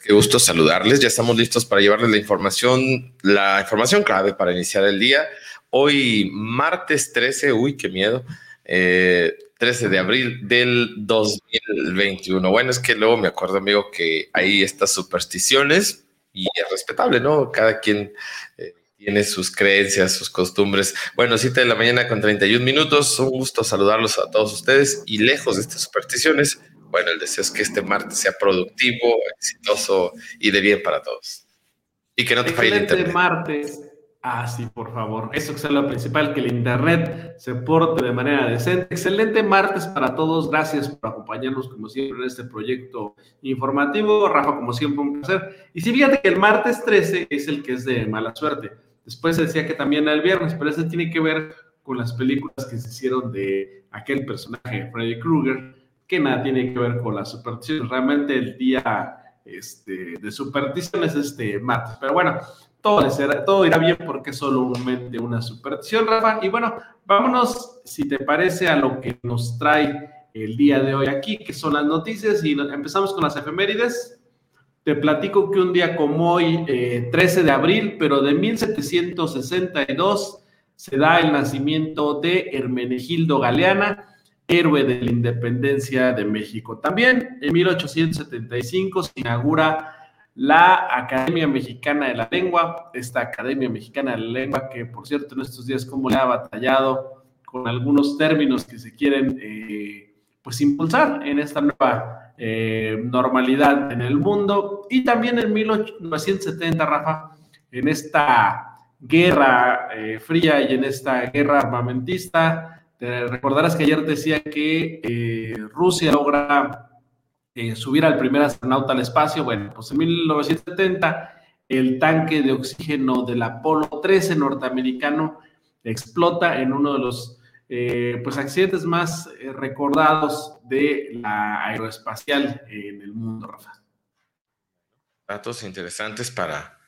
qué gusto saludarles. Ya estamos listos para llevarles la información, la información clave para iniciar el día. Hoy, martes 13, uy, qué miedo, 13 eh, de abril del 2021. Bueno, es que luego me acuerdo, amigo, que hay estas supersticiones y es respetable, ¿no? Cada quien eh, tiene sus creencias, sus costumbres. Bueno, cita de la mañana con 31 minutos. Un gusto saludarlos a todos ustedes y lejos de estas supersticiones bueno, el deseo es que este martes sea productivo, exitoso y de bien para todos. Y que no te falle el internet. martes. Ah, sí, por favor. Eso es lo principal, que el internet se porte de manera decente. Excelente martes para todos. Gracias por acompañarnos, como siempre, en este proyecto informativo. Rafa, como siempre, un placer. Y sí, fíjate que el martes 13 es el que es de mala suerte. Después se decía que también el viernes, pero ese tiene que ver con las películas que se hicieron de aquel personaje, Freddy Krueger que nada tiene que ver con la superstición. Realmente el día este, de superstición es este martes. Pero bueno, todo, todo irá bien porque es solamente una superstición, Rafa. Y bueno, vámonos, si te parece, a lo que nos trae el día de hoy aquí, que son las noticias. Y empezamos con las efemérides. Te platico que un día como hoy, 13 eh, de abril, pero de 1762, se da el nacimiento de Hermenegildo Galeana héroe de la independencia de México. También en 1875 se inaugura la Academia Mexicana de la Lengua, esta Academia Mexicana de la Lengua que por cierto en estos días como le ha batallado con algunos términos que se quieren eh, pues impulsar en esta nueva eh, normalidad en el mundo. Y también en 1970, Rafa, en esta guerra eh, fría y en esta guerra armamentista, recordarás que ayer decía que eh, Rusia logra eh, subir al primer astronauta al espacio. Bueno, pues en 1970 el tanque de oxígeno del Apolo 13 norteamericano explota en uno de los eh, pues accidentes más recordados de la aeroespacial en el mundo, Rafa. Datos interesantes para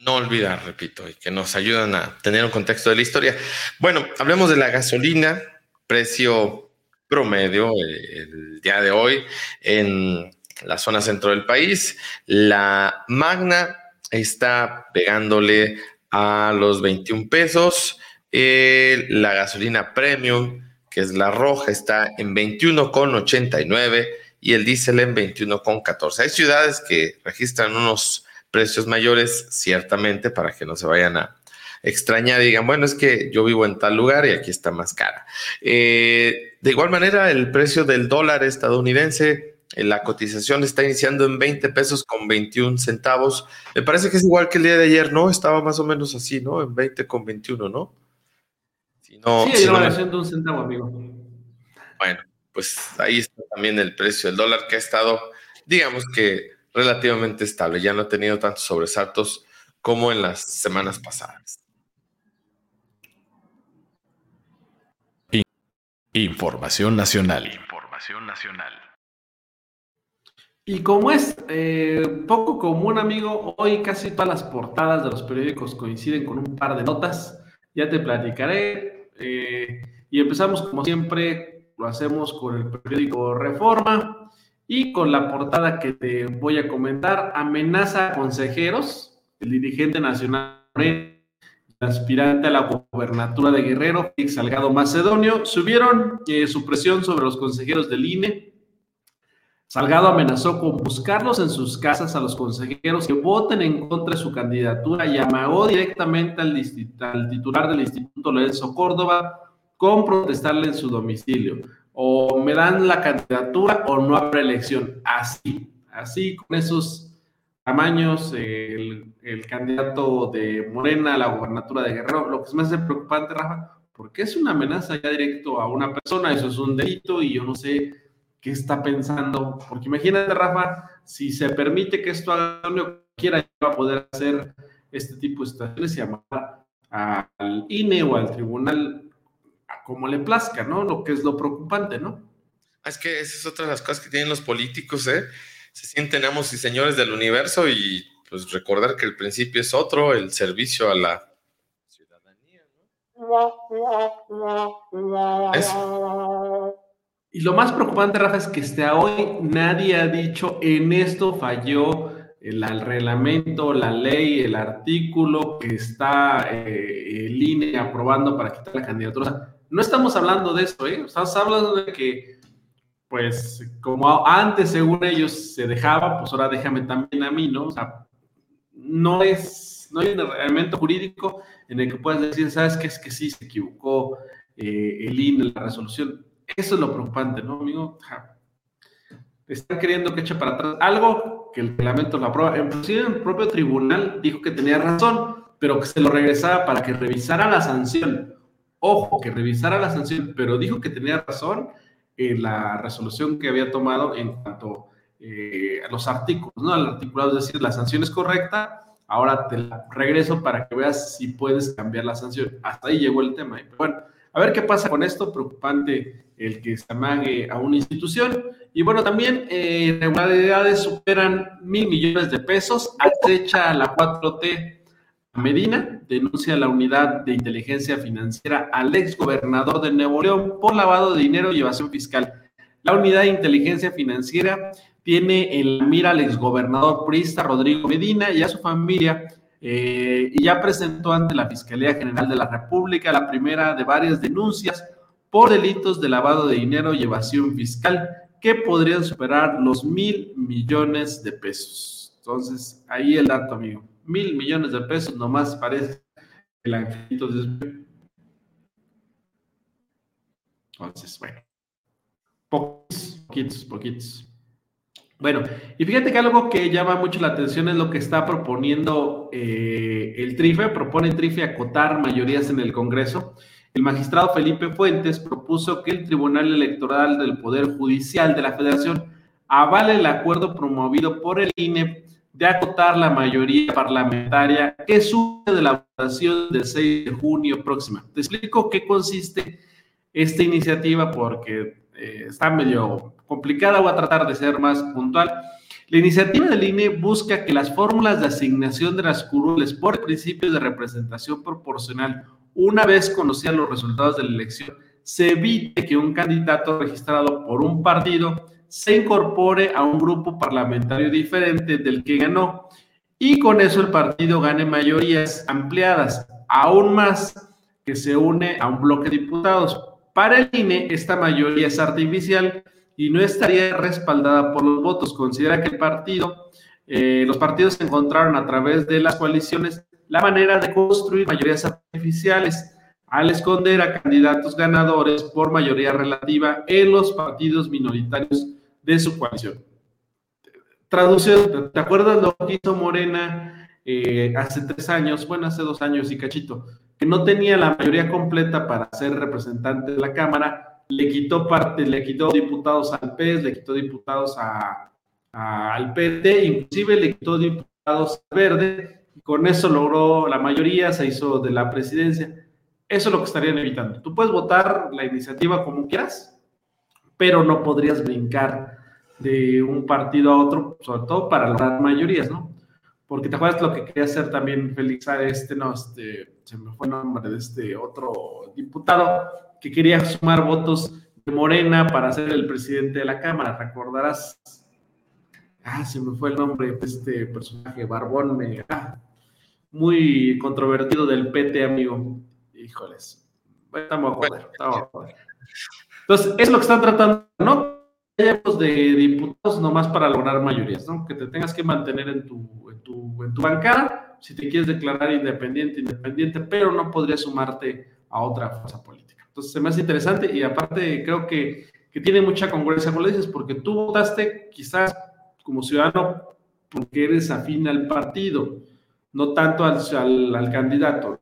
no olvidar, repito, y que nos ayudan a tener un contexto de la historia. Bueno, hablemos de la gasolina, precio promedio eh, el día de hoy en la zona centro del país. La Magna está pegándole a los 21 pesos. la gasolina premium, que es la roja, está en 21,89 y el diésel en 21,14. Hay ciudades que registran unos precios mayores, ciertamente, para que no se vayan a extrañar y digan, bueno, es que yo vivo en tal lugar y aquí está más cara. Eh, de igual manera, el precio del dólar estadounidense, eh, la cotización está iniciando en 20 pesos con 21 centavos. Me parece que es igual que el día de ayer, ¿no? Estaba más o menos así, ¿no? En 20 con 21, ¿no? Si no sí, si un centavo, amigo. Bueno, pues ahí está también el precio del dólar que ha estado, digamos que relativamente estable, ya no ha tenido tantos sobresaltos como en las semanas pasadas. Información nacional. Información nacional. Y como es eh, poco común, amigo, hoy casi todas las portadas de los periódicos coinciden con un par de notas. Ya te platicaré. Eh, y empezamos, como siempre, lo hacemos con el periódico Reforma y con la portada que te voy a comentar, amenaza a consejeros, el dirigente nacional, aspirante a la gobernatura de Guerrero, Félix Salgado Macedonio, subieron eh, su presión sobre los consejeros del INE. Salgado amenazó con buscarlos en sus casas a los consejeros que voten en contra de su candidatura y amagó directamente al titular del Instituto Lorenzo Córdoba con protestarle en su domicilio o me dan la candidatura o no habrá elección. Así, así con esos tamaños, el, candidato de Morena a la gobernatura de Guerrero, lo que es más preocupante, Rafa, porque es una amenaza ya directo a una persona, eso es un delito y yo no sé qué está pensando, porque imagínate, Rafa, si se permite que esto haga lo quiera, va a poder hacer este tipo de situaciones y llamar al INE o al tribunal como le plazca, ¿no? Lo que es lo preocupante, ¿no? Es que esa es otra de las cosas que tienen los políticos, ¿eh? Se sienten amos y señores del universo y pues recordar que el principio es otro, el servicio a la ciudadanía, ¿no? Y lo más preocupante, Rafa, es que hasta hoy nadie ha dicho en esto falló el, reglamento, la ley, el artículo que está eh, el INE aprobando para quitar la candidatura. No estamos hablando de eso, ¿eh? Estamos hablando de que, pues, como antes, según ellos, se dejaba, pues ahora déjame también a mí, ¿no? O sea, no es, no hay un reglamento jurídico en el que puedas decir, ¿sabes qué? Es que sí se equivocó eh, el INE, la resolución. Eso es lo preocupante, ¿no, amigo? Están queriendo que eche para atrás algo que el reglamento lo aprueba. Inclusive el propio tribunal dijo que tenía razón, pero que se lo regresaba para que revisara la sanción. Ojo, que revisara la sanción, pero dijo que tenía razón en la resolución que había tomado en cuanto eh, a los artículos, ¿no? Al articulado, es decir, la sanción es correcta, ahora te la regreso para que veas si puedes cambiar la sanción. Hasta ahí llegó el tema. bueno, a ver qué pasa con esto, preocupante el que se amague a una institución. Y bueno, también eh, irregularidades superan mil millones de pesos, acecha la 4T a Medina, denuncia la unidad de inteligencia financiera al ex gobernador de Nuevo León por lavado de dinero y evasión fiscal. La unidad de inteligencia financiera tiene el mira al exgobernador priista Rodrigo Medina y a su familia eh, y ya presentó ante la Fiscalía General de la República la primera de varias denuncias por delitos de lavado de dinero y evasión fiscal que podrían superar los mil millones de pesos. Entonces, ahí el dato, amigo. Mil millones de pesos nomás parece el angelito de... Entonces, bueno. Poquitos, poquitos, poquitos. Bueno, y fíjate que algo que llama mucho la atención es lo que está proponiendo eh, el TRIFE. Propone el TRIFE acotar mayorías en el Congreso. El magistrado Felipe Fuentes propuso que el Tribunal Electoral del Poder Judicial de la Federación avale el acuerdo promovido por el INE de acotar la mayoría parlamentaria que surge de la votación del 6 de junio próxima. Te explico qué consiste esta iniciativa porque eh, está medio complicada, voy a tratar de ser más puntual. La iniciativa del INE busca que las fórmulas de asignación de las curules por principios de representación proporcional, una vez conocidas los resultados de la elección, se evite que un candidato registrado por un partido se incorpore a un grupo parlamentario diferente del que ganó y con eso el partido gane mayorías ampliadas, aún más que se une a un bloque de diputados. Para el INE, esta mayoría es artificial y no estaría respaldada por los votos. Considera que el partido, eh, los partidos encontraron a través de las coaliciones la manera de construir mayorías artificiales al esconder a candidatos ganadores por mayoría relativa en los partidos minoritarios de su coalición. Traducción, ¿te acuerdas lo que hizo Morena eh, hace tres años, bueno, hace dos años y cachito, que no tenía la mayoría completa para ser representante de la Cámara le quitó parte, le quitó diputados al PES, le quitó diputados a, al PT, inclusive le quitó diputados al Verde, y con eso logró la mayoría, se hizo de la presidencia. Eso es lo que estarían evitando. Tú puedes votar la iniciativa como quieras, pero no podrías brincar de un partido a otro, sobre todo para lograr mayorías, ¿no? Porque te acuerdas lo que quería hacer también Félix, este, no, este, se me fue el nombre de este otro diputado, que quería sumar votos de Morena para ser el presidente de la Cámara. Recordarás. Ah, se me fue el nombre de este personaje, Barbón, ah, muy controvertido del PT, amigo. Híjoles. Estamos a joder, estamos a joder. Entonces, es lo que están tratando, ¿no? De diputados nomás para lograr mayorías, ¿no? Que te tengas que mantener en tu, en tu, en tu bancada, si te quieres declarar independiente, independiente, pero no podrías sumarte a otra fuerza política. Entonces se me hace interesante y aparte creo que, que tiene mucha congruencia con lo dices, porque tú votaste quizás como ciudadano porque eres afín al partido, no tanto al, al, candidato.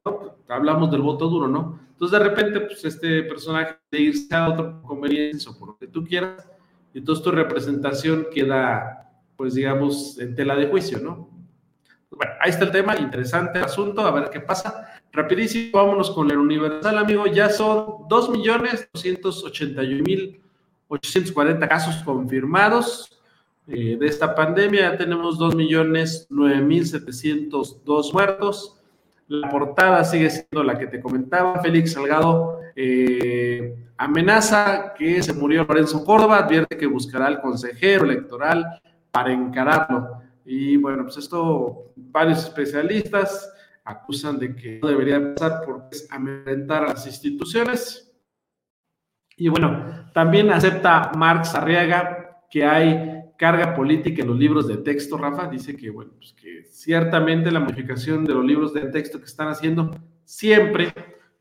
Hablamos del voto duro, ¿no? Entonces de repente, pues este personaje de irse a otro conveniencia o por lo que tú quieras, entonces tu representación queda, pues digamos, en tela de juicio, ¿no? Bueno, ahí está el tema, interesante asunto, a ver qué pasa. Rapidísimo, vámonos con el Universal, amigo. Ya son 2.281.840 casos confirmados eh, de esta pandemia. Ya tenemos 2.009.702 muertos. La portada sigue siendo la que te comentaba. Félix Salgado eh, amenaza que se murió Lorenzo Córdoba, advierte que buscará al consejero electoral para encararlo. Y bueno, pues esto, varios especialistas acusan de que no debería pasar porque es amedrentar a las instituciones. Y bueno, también acepta Marx Arriaga que hay carga política en los libros de texto, Rafa. Dice que, bueno, pues que ciertamente la modificación de los libros de texto que están haciendo siempre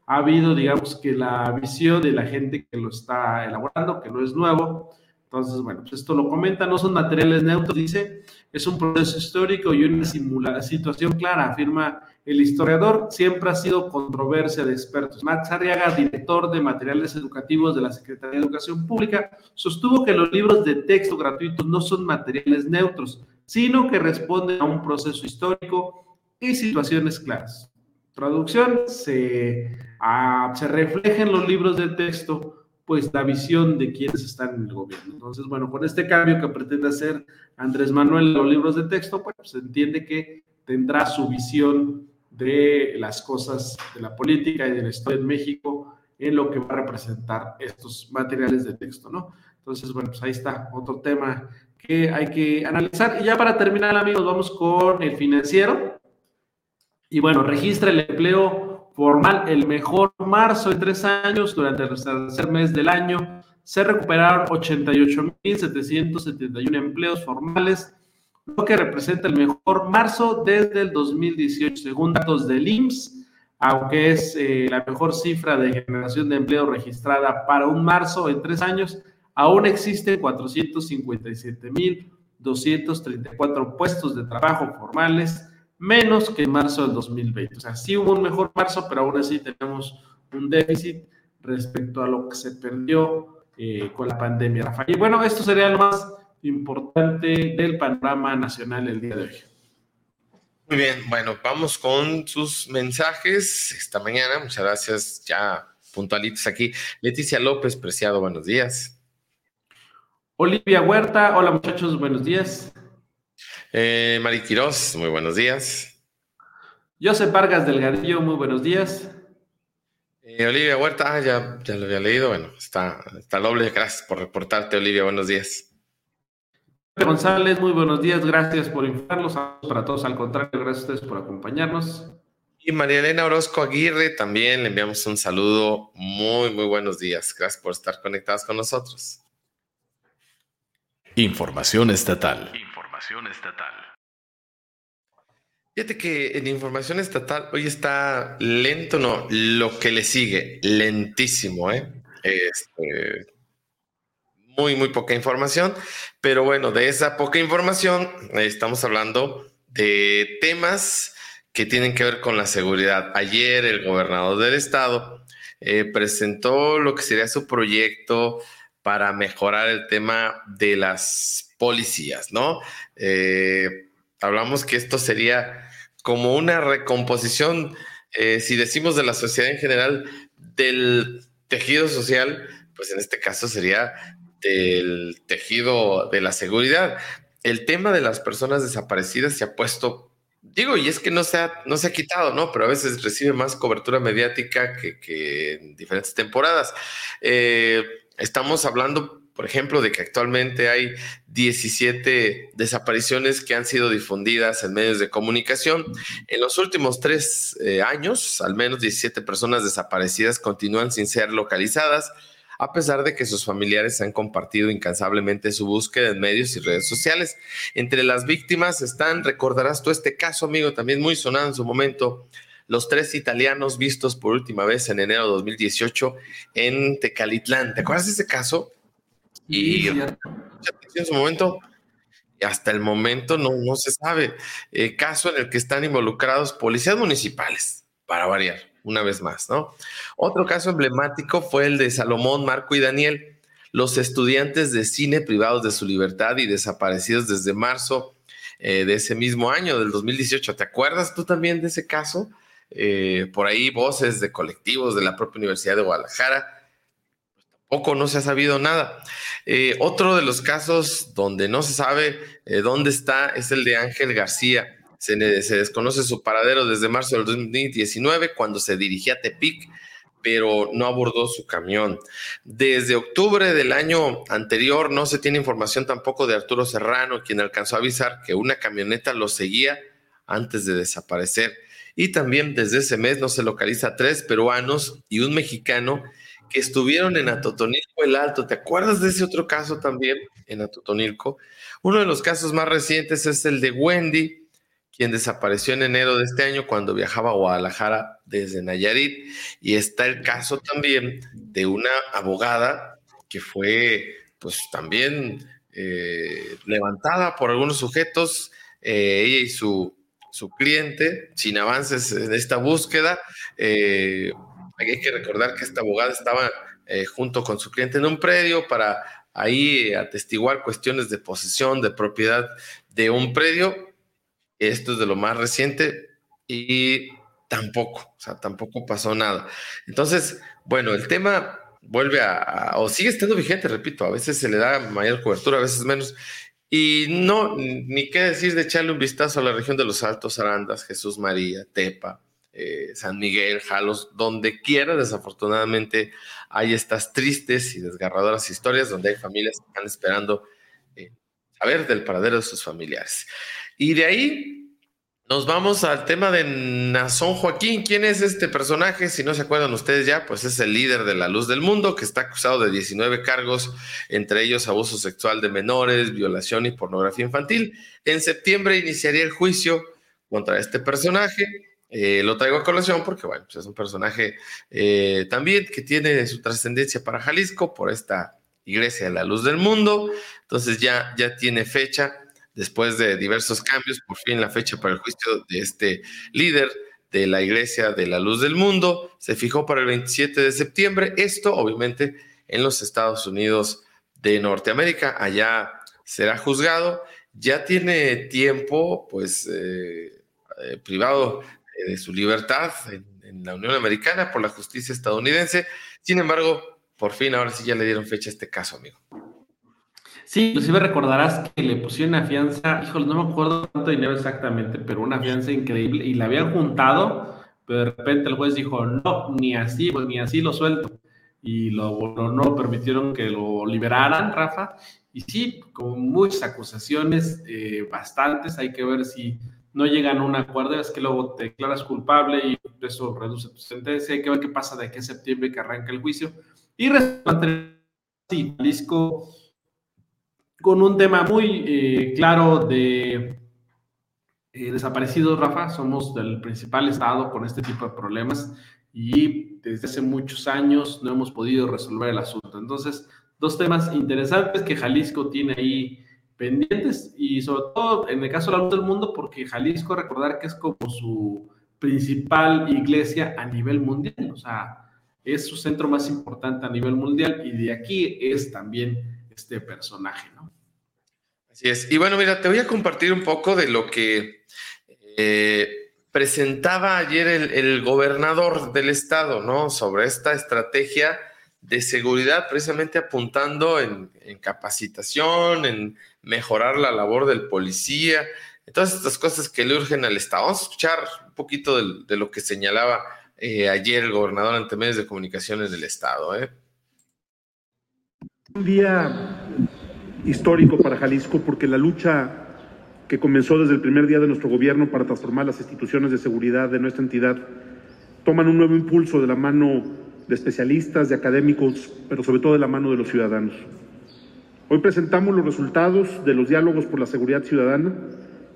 ha habido, digamos, que la visión de la gente que lo está elaborando, que no es nuevo. Entonces, bueno, pues esto lo comenta, no son materiales neutros, dice, es un proceso histórico y una situación clara, afirma el historiador, siempre ha sido controversia de expertos. Max Arriaga, director de materiales educativos de la Secretaría de Educación Pública, sostuvo que los libros de texto gratuitos no son materiales neutros, sino que responden a un proceso histórico y situaciones claras. Traducción, se, ah, se refleja en los libros de texto pues la visión de quienes están en el gobierno. Entonces, bueno, con este cambio que pretende hacer Andrés Manuel en los libros de texto, pues se entiende que tendrá su visión de las cosas de la política y de la historia en México en lo que va a representar estos materiales de texto, ¿no? Entonces, bueno, pues ahí está otro tema que hay que analizar. Y ya para terminar, amigos, vamos con el financiero. Y bueno, registra el empleo formal el mejor marzo de tres años durante el tercer mes del año. Se recuperaron 88.771 empleos formales, lo que representa el mejor marzo desde el 2018, según datos del IMSS, aunque es eh, la mejor cifra de generación de empleo registrada para un marzo en tres años, aún existen 457.234 puestos de trabajo formales menos que en marzo del 2020. O sea, sí hubo un mejor marzo, pero aún así tenemos un déficit respecto a lo que se perdió eh, con la pandemia, Rafael. Y bueno, esto sería lo más importante del panorama nacional el día de hoy. Muy bien, bueno, vamos con sus mensajes esta mañana. Muchas gracias, ya puntualitos aquí. Leticia López, preciado, buenos días. Olivia Huerta, hola muchachos, buenos días. Eh, Mari Quiroz, muy buenos días. José Vargas Delgadillo, muy buenos días. Eh, Olivia Huerta, ah, ya, ya lo había leído. Bueno, está, está doble. Gracias por reportarte, Olivia. Buenos días. González, muy buenos días. Gracias por informarlos. Para todos, al contrario, gracias a ustedes por acompañarnos. Y María Elena Orozco Aguirre, también le enviamos un saludo. Muy, muy buenos días. Gracias por estar conectados con nosotros. Información estatal estatal. Fíjate que en información estatal hoy está lento, no, lo que le sigue, lentísimo, ¿eh? Este, muy, muy poca información, pero bueno, de esa poca información estamos hablando de temas que tienen que ver con la seguridad. Ayer el gobernador del estado eh, presentó lo que sería su proyecto para mejorar el tema de las policías, ¿no? Eh, hablamos que esto sería como una recomposición, eh, si decimos de la sociedad en general, del tejido social, pues en este caso sería del tejido de la seguridad. El tema de las personas desaparecidas se ha puesto, digo, y es que no se ha, no se ha quitado, ¿no? Pero a veces recibe más cobertura mediática que, en diferentes temporadas. Eh, estamos hablando por ejemplo, de que actualmente hay 17 desapariciones que han sido difundidas en medios de comunicación. En los últimos tres eh, años, al menos 17 personas desaparecidas continúan sin ser localizadas, a pesar de que sus familiares han compartido incansablemente su búsqueda en medios y redes sociales. Entre las víctimas están, recordarás tú este caso, amigo, también muy sonado en su momento, los tres italianos vistos por última vez en enero de 2018 en Tecalitlán. ¿Te acuerdas de ese caso? Y en su momento, hasta el momento no, no se sabe. Eh, caso en el que están involucrados policías municipales, para variar, una vez más, ¿no? Otro caso emblemático fue el de Salomón, Marco y Daniel, los estudiantes de cine privados de su libertad y desaparecidos desde marzo eh, de ese mismo año, del 2018. ¿Te acuerdas tú también de ese caso? Eh, por ahí voces de colectivos de la propia Universidad de Guadalajara poco no se ha sabido nada. Eh, otro de los casos donde no se sabe eh, dónde está es el de Ángel García. Se, se, desconoce su paradero desde marzo del 2019 cuando se dirigía a Tepic, pero no abordó su camión. Desde octubre del año anterior no se tiene información tampoco de Arturo Serrano, quien alcanzó a avisar que una camioneta lo seguía antes de desaparecer. Y también desde ese mes no se localiza tres peruanos y un mexicano que estuvieron en Atotonilco el Alto. ¿Te acuerdas de ese otro caso también en Atotonilco? Uno de los casos más recientes es el de Wendy, quien desapareció en enero de este año cuando viajaba a Guadalajara desde Nayarit. Y está el caso también de una abogada que fue pues también eh, levantada por algunos sujetos, eh, ella y su, su, cliente, sin avances en esta búsqueda. Eh, hay que recordar que esta abogada estaba junto con su cliente en un predio para ahí atestiguar cuestiones de posesión, de propiedad de un predio esto es de lo más reciente y tampoco, o sea, tampoco pasó nada. Entonces, bueno, el tema vuelve a, o sigue estando vigente, repito, a veces se le da mayor cobertura, a veces menos. Y no, ni qué decir de echarle un vistazo a la región de los Altos Arandas, Jesús María, Tepa, eh, San Miguel, Jalos, donde quiera, desafortunadamente, hay estas tristes y desgarradoras historias donde hay familias que están esperando eh, saber del paradero de sus familiares. Y de ahí nos vamos al tema de Nazón Joaquín. ¿Quién es este personaje? Si no se acuerdan ustedes ya, pues es el líder de la luz del mundo que está acusado de 19 cargos, entre ellos abuso sexual de menores, violación y pornografía infantil. En septiembre iniciaría el juicio contra este personaje. Eh, lo traigo a colación porque, bueno, pues es un personaje eh, también que tiene su trascendencia para Jalisco por esta iglesia de la luz del mundo. Entonces ya, ya tiene fecha después de diversos cambios, por fin la fecha para el juicio de este líder de la Iglesia de la Luz del Mundo se fijó para el 27 de septiembre. Esto, obviamente, en los Estados Unidos de Norteamérica. Allá será juzgado. Ya tiene tiempo, pues, eh, eh, privado de su libertad en, en la Unión Americana por la justicia estadounidense. Sin embargo, por fin, ahora sí ya le dieron fecha a este caso, amigo. Sí, inclusive recordarás que le pusieron una fianza, híjole, no me acuerdo cuánto dinero exactamente, pero una fianza increíble y la habían juntado, pero de repente el juez dijo, no, ni así, pues ni así lo suelto. Y lo, no permitieron que lo liberaran, Rafa. Y sí, con muchas acusaciones, eh, bastantes, hay que ver si no llegan a un acuerdo, es que luego te declaras culpable y eso reduce tu sentencia, hay que ver qué pasa de aquí a septiembre que arranca el juicio. Y respecto sí, Jalisco con un tema muy eh, claro de eh, desaparecidos, Rafa. Somos del principal estado con este tipo de problemas y desde hace muchos años no hemos podido resolver el asunto. Entonces, dos temas interesantes que Jalisco tiene ahí pendientes y sobre todo en el caso de la luz del mundo, porque Jalisco, recordar que es como su principal iglesia a nivel mundial, o sea, es su centro más importante a nivel mundial y de aquí es también este personaje, ¿no? Y bueno, mira, te voy a compartir un poco de lo que eh, presentaba ayer el, gobernador del estado, ¿no? Sobre esta estrategia de seguridad, precisamente apuntando en, capacitación, en mejorar la labor del policía, en todas estas cosas que le urgen al Estado. Vamos a escuchar un poquito de, lo que señalaba eh, ayer el gobernador ante medios de comunicación en el Estado. ¿eh? Un día histórico para Jalisco porque la lucha que comenzó desde el primer día de nuestro gobierno para transformar las instituciones de seguridad de nuestra entidad toman un nuevo impulso de la mano de especialistas, de académicos, pero sobre todo de la mano de los ciudadanos. Hoy presentamos los resultados de los diálogos por la seguridad ciudadana,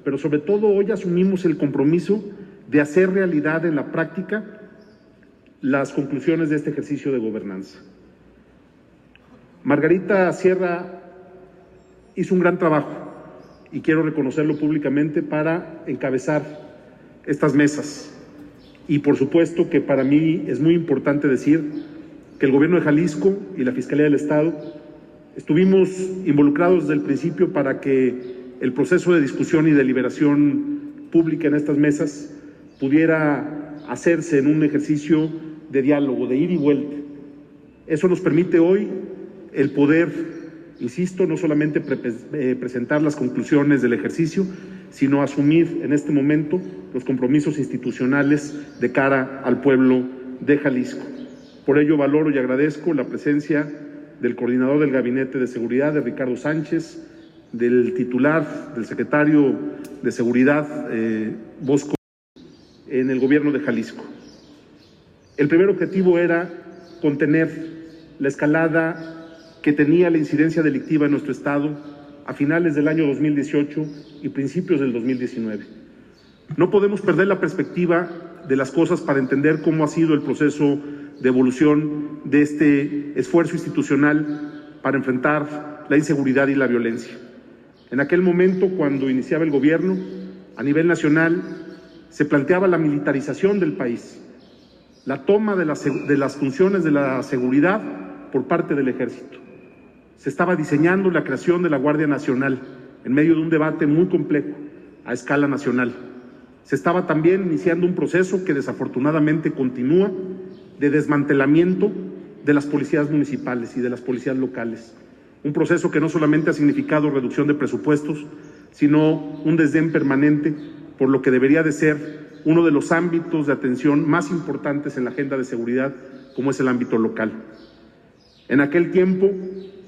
pero sobre todo hoy asumimos el compromiso de hacer realidad en la práctica las conclusiones de este ejercicio de gobernanza. Margarita Sierra hizo un gran trabajo y quiero reconocerlo públicamente para encabezar estas mesas. Y por supuesto que para mí es muy importante decir que el gobierno de Jalisco y la Fiscalía del Estado estuvimos involucrados desde el principio para que el proceso de discusión y deliberación pública en estas mesas pudiera hacerse en un ejercicio de diálogo, de ir y vuelta. Eso nos permite hoy el poder insisto, no solamente eh, presentar las conclusiones del ejercicio, sino asumir en este momento los compromisos institucionales de cara al pueblo de Jalisco. Por ello valoro y agradezco la presencia del coordinador del Gabinete de Seguridad, de Ricardo Sánchez, del titular, del secretario de Seguridad, eh, Bosco, en el gobierno de Jalisco. El primer objetivo era contener la escalada que tenía la incidencia delictiva en nuestro Estado a finales del año 2018 y principios del 2019. No podemos perder la perspectiva de las cosas para entender cómo ha sido el proceso de evolución de este esfuerzo institucional para enfrentar la inseguridad y la violencia. En aquel momento, cuando iniciaba el gobierno, a nivel nacional, se planteaba la militarización del país, la toma de las, de las funciones de la seguridad por parte del ejército. Se estaba diseñando la creación de la Guardia Nacional en medio de un debate muy complejo a escala nacional. Se estaba también iniciando un proceso que desafortunadamente continúa de desmantelamiento de las policías municipales y de las policías locales. Un proceso que no solamente ha significado reducción de presupuestos, sino un desdén permanente por lo que debería de ser uno de los ámbitos de atención más importantes en la agenda de seguridad, como es el ámbito local. En aquel tiempo,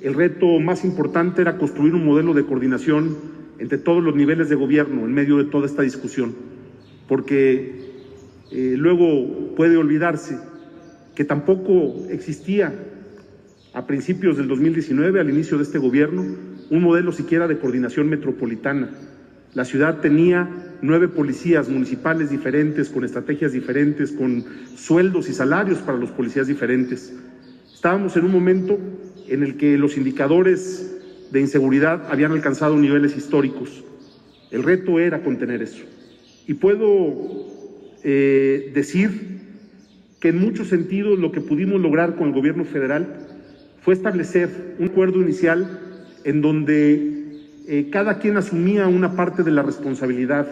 el reto más importante era construir un modelo de coordinación entre todos los niveles de gobierno en medio de toda esta discusión, porque eh, luego puede olvidarse que tampoco existía a principios del 2019, al inicio de este gobierno, un modelo siquiera de coordinación metropolitana. La ciudad tenía nueve policías municipales diferentes, con estrategias diferentes, con sueldos y salarios para los policías diferentes. Estábamos en un momento en el que los indicadores de inseguridad habían alcanzado niveles históricos. El reto era contener eso. Y puedo eh, decir que en muchos sentidos lo que pudimos lograr con el gobierno federal fue establecer un acuerdo inicial en donde eh, cada quien asumía una parte de la responsabilidad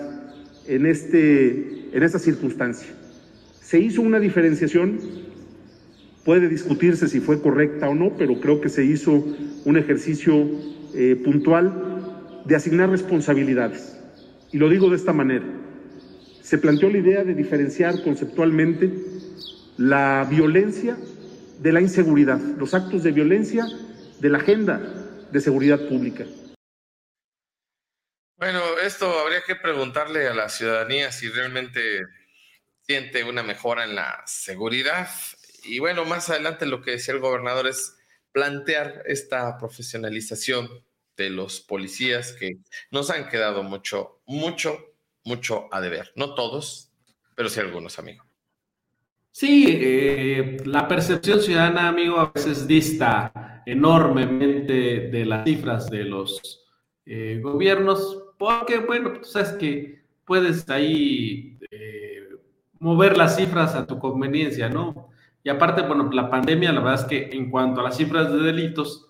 en, este, en esta circunstancia. Se hizo una diferenciación, puede discutirse si fue correcta o no, pero creo que se hizo un ejercicio eh, puntual de asignar responsabilidades. Y lo digo de esta manera. Se planteó la idea de diferenciar conceptualmente la violencia de la inseguridad, los actos de violencia de la agenda de seguridad pública. Bueno, esto habría que preguntarle a la ciudadanía si realmente siente una mejora en la seguridad. Y bueno, más adelante lo que decía el gobernador es plantear esta profesionalización de los policías que nos han quedado mucho, mucho, mucho a deber. No todos, pero sí algunos, amigos. Sí, eh, la percepción ciudadana, amigo, a veces dista enormemente de las cifras de los eh, gobiernos, porque, bueno, tú sabes que puedes ahí eh, mover las cifras a tu conveniencia, ¿no? Y aparte, bueno, la pandemia, la verdad es que en cuanto a las cifras de delitos,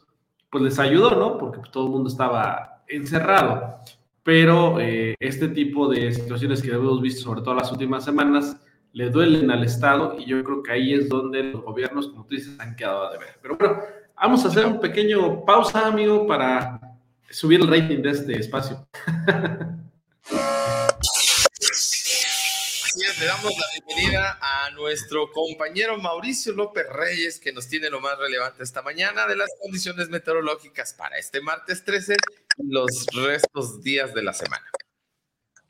pues les ayudó, ¿no? Porque todo el mundo estaba encerrado. Pero este tipo de situaciones que hemos visto, sobre todo las últimas semanas, le duelen al Estado y yo creo que ahí es donde los gobiernos, como tú dices, han quedado a deber. Pero bueno, vamos a hacer un pequeño pausa, amigo, para subir el rating de este espacio. Le damos la bienvenida a nuestro compañero Mauricio López Reyes, que nos tiene lo más relevante esta mañana de las condiciones meteorológicas para este martes 13 y los restos días de la semana.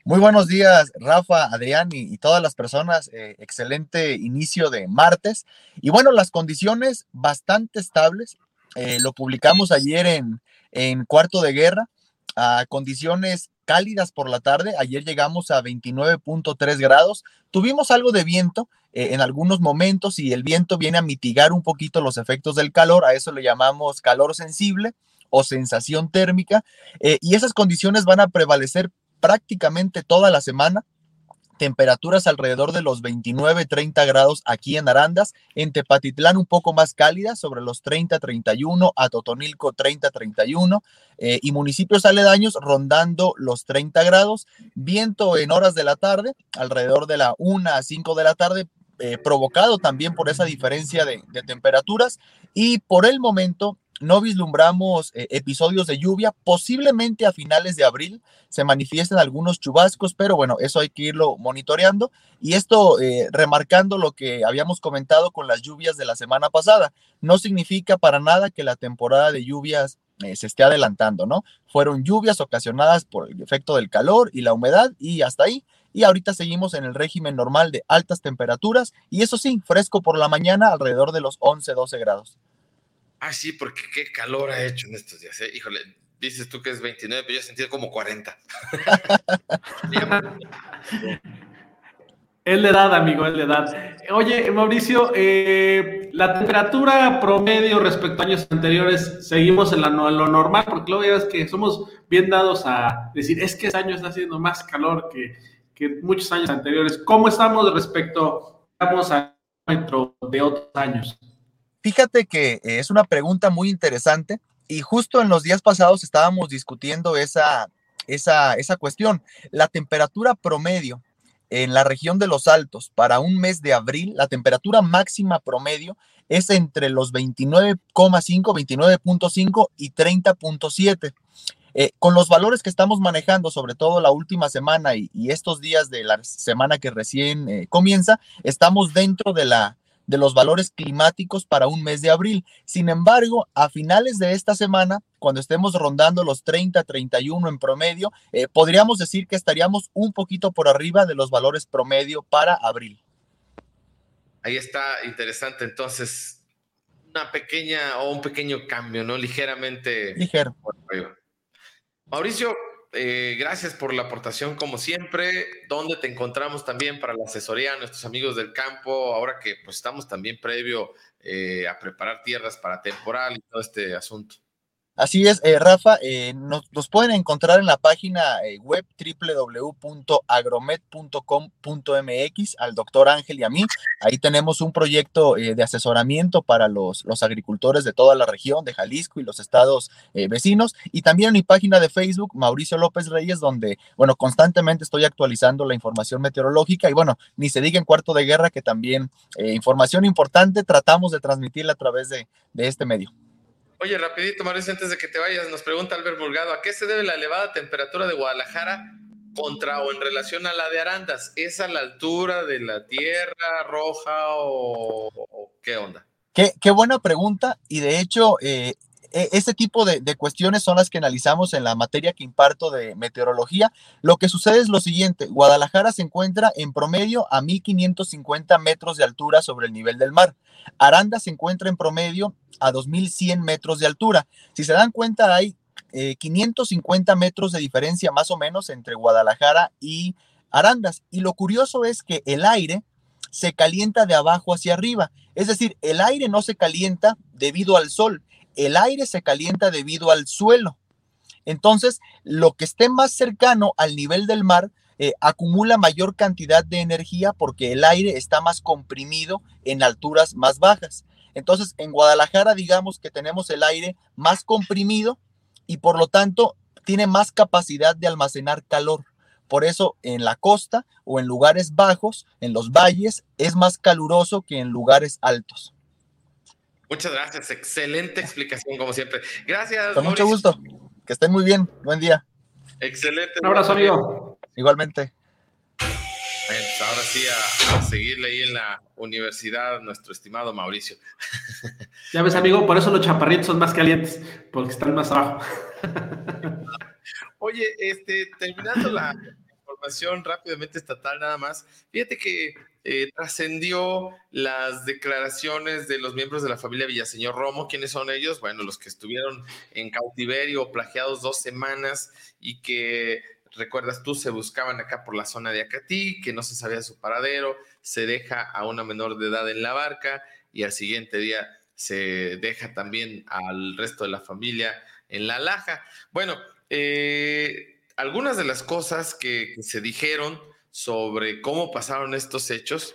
Muy buenos días, Rafa, Adrián y, todas las personas. Eh, excelente inicio de martes. Y bueno, las condiciones bastante estables. Eh, lo publicamos ayer en, en Cuarto de Guerra. A condiciones cálidas por la tarde. Ayer llegamos a 29.3 grados. Tuvimos algo de viento eh, en algunos momentos y el viento viene a mitigar un poquito los efectos del calor. A eso le llamamos calor sensible o sensación térmica. y esas condiciones van a prevalecer prácticamente toda la semana. Temperaturas alrededor de los 29, 30 grados aquí en Arandas, en Tepatitlán un poco más cálidas, sobre los 30, 31, a Totonilco 30, 31 eh, y municipios aledaños rondando los 30 grados. Viento en horas de la tarde, alrededor de la 1 a 5 de la tarde, eh, provocado también por esa diferencia de, temperaturas y por el momento no vislumbramos eh, episodios de lluvia. Posiblemente a finales de abril se manifiesten algunos chubascos, pero bueno, eso hay que irlo monitoreando. Y esto eh, remarcando lo que habíamos comentado con las lluvias de la semana pasada. No significa para nada que la temporada de lluvias eh, se esté adelantando, ¿no? Fueron lluvias ocasionadas por el efecto del calor y la humedad y hasta ahí. Y ahorita seguimos en el régimen normal de altas temperaturas y eso sí, fresco por la mañana alrededor de los 11, 12 grados. Ah, sí, porque qué calor ha hecho en estos días. ¿eh? Híjole, dices tú que es 29, pero yo sentido como 40. es de edad, amigo, es de edad. Oye, Mauricio, eh, la temperatura promedio respecto a años anteriores, seguimos en, la, lo normal, porque luego ya ves que somos bien dados a decir, es que este año está haciendo más calor que, muchos años anteriores. ¿Cómo estamos respecto, a de otros años? Fíjate que eh, es una pregunta muy interesante y justo en los días pasados estábamos discutiendo esa, esa, esa cuestión. La temperatura promedio en la región de los Altos para un mes de abril, la temperatura máxima promedio es entre los 29,5, 29.5 y 30.7. Eh, con los valores que estamos manejando, sobre todo la última semana y, estos días de la semana que recién eh, comienza, estamos dentro de la, de los valores climáticos para un mes de abril. Sin embargo, a finales de esta semana, cuando estemos rondando los 30, 31 en promedio, eh, podríamos decir que estaríamos un poquito por arriba de los valores promedio para abril. Ahí está interesante. Entonces, una pequeña o un pequeño cambio, ¿no? Ligeramente. Ligero. Mauricio, eh, gracias por la aportación como siempre. ¿Dónde te encontramos también para la asesoría a nuestros amigos del campo? Ahora que pues estamos también previo eh, a preparar tierras para temporal y todo este asunto. Así es, eh, Rafa, eh, nos, pueden encontrar en la página eh, web www.agromet.com.mx al doctor Ángel y a mí. Ahí tenemos un proyecto de asesoramiento para los, agricultores de toda la región de Jalisco y los estados vecinos. Y también en mi página de Facebook, Mauricio López Reyes, donde, bueno, constantemente estoy actualizando la información meteorológica y, bueno, ni se diga en cuarto de guerra que también información importante tratamos de transmitirla a través de este medio. Oye, rapidito, Mauricio, antes de que te vayas, nos pregunta Albert Burgado, ¿a qué se debe la elevada temperatura de Guadalajara contra o en relación a la de Arandas? ¿Es a la altura de la tierra roja o, qué onda? Qué, qué, buena pregunta y de hecho eh, ese tipo de, cuestiones son las que analizamos en la materia que imparto de meteorología. Lo que sucede es lo siguiente, Guadalajara se encuentra en promedio a 1550 metros de altura sobre el nivel del mar. Aranda se encuentra en promedio a 2100 metros de altura. Si se dan cuenta, hay 550 eh, metros de diferencia más o menos entre Guadalajara y Arandas. Y lo curioso es que el aire se calienta de abajo hacia arriba. Es decir, el aire no se calienta debido al sol, el aire se calienta debido al suelo. Entonces, lo que esté más cercano al nivel del mar eh, acumula mayor cantidad de energía porque el aire está más comprimido en alturas más bajas. Entonces, en Guadalajara, digamos que tenemos el aire más comprimido y por lo tanto tiene más capacidad de almacenar calor. Por eso en la costa o en lugares bajos, en los valles, es más caluroso que en lugares altos. Muchas gracias. Excelente explicación, como siempre. Gracias. Con mucho gusto. Que estén muy bien. Buen día. Excelente. Un abrazo, amigo. Igualmente. Pues ahora sí, a, seguirle ahí en la universidad, nuestro estimado Mauricio. Ya ves, amigo, por eso los chaparritos son más calientes, porque están más abajo. Oye, este, terminando la información rápidamente estatal nada más, fíjate que eh, trascendió las declaraciones de los miembros de la familia Villaseñor Romo. ¿Quiénes son ellos? Bueno, los que estuvieron en cautiverio, plagiados dos semanas y que, recuerdas tú, se buscaban acá por la zona de Acatí, que no se sabía su paradero, se deja a una menor de edad en la barca y al siguiente día se deja también al resto de la familia en la laja. Bueno, eh, algunas de las cosas que se dijeron sobre cómo pasaron estos hechos.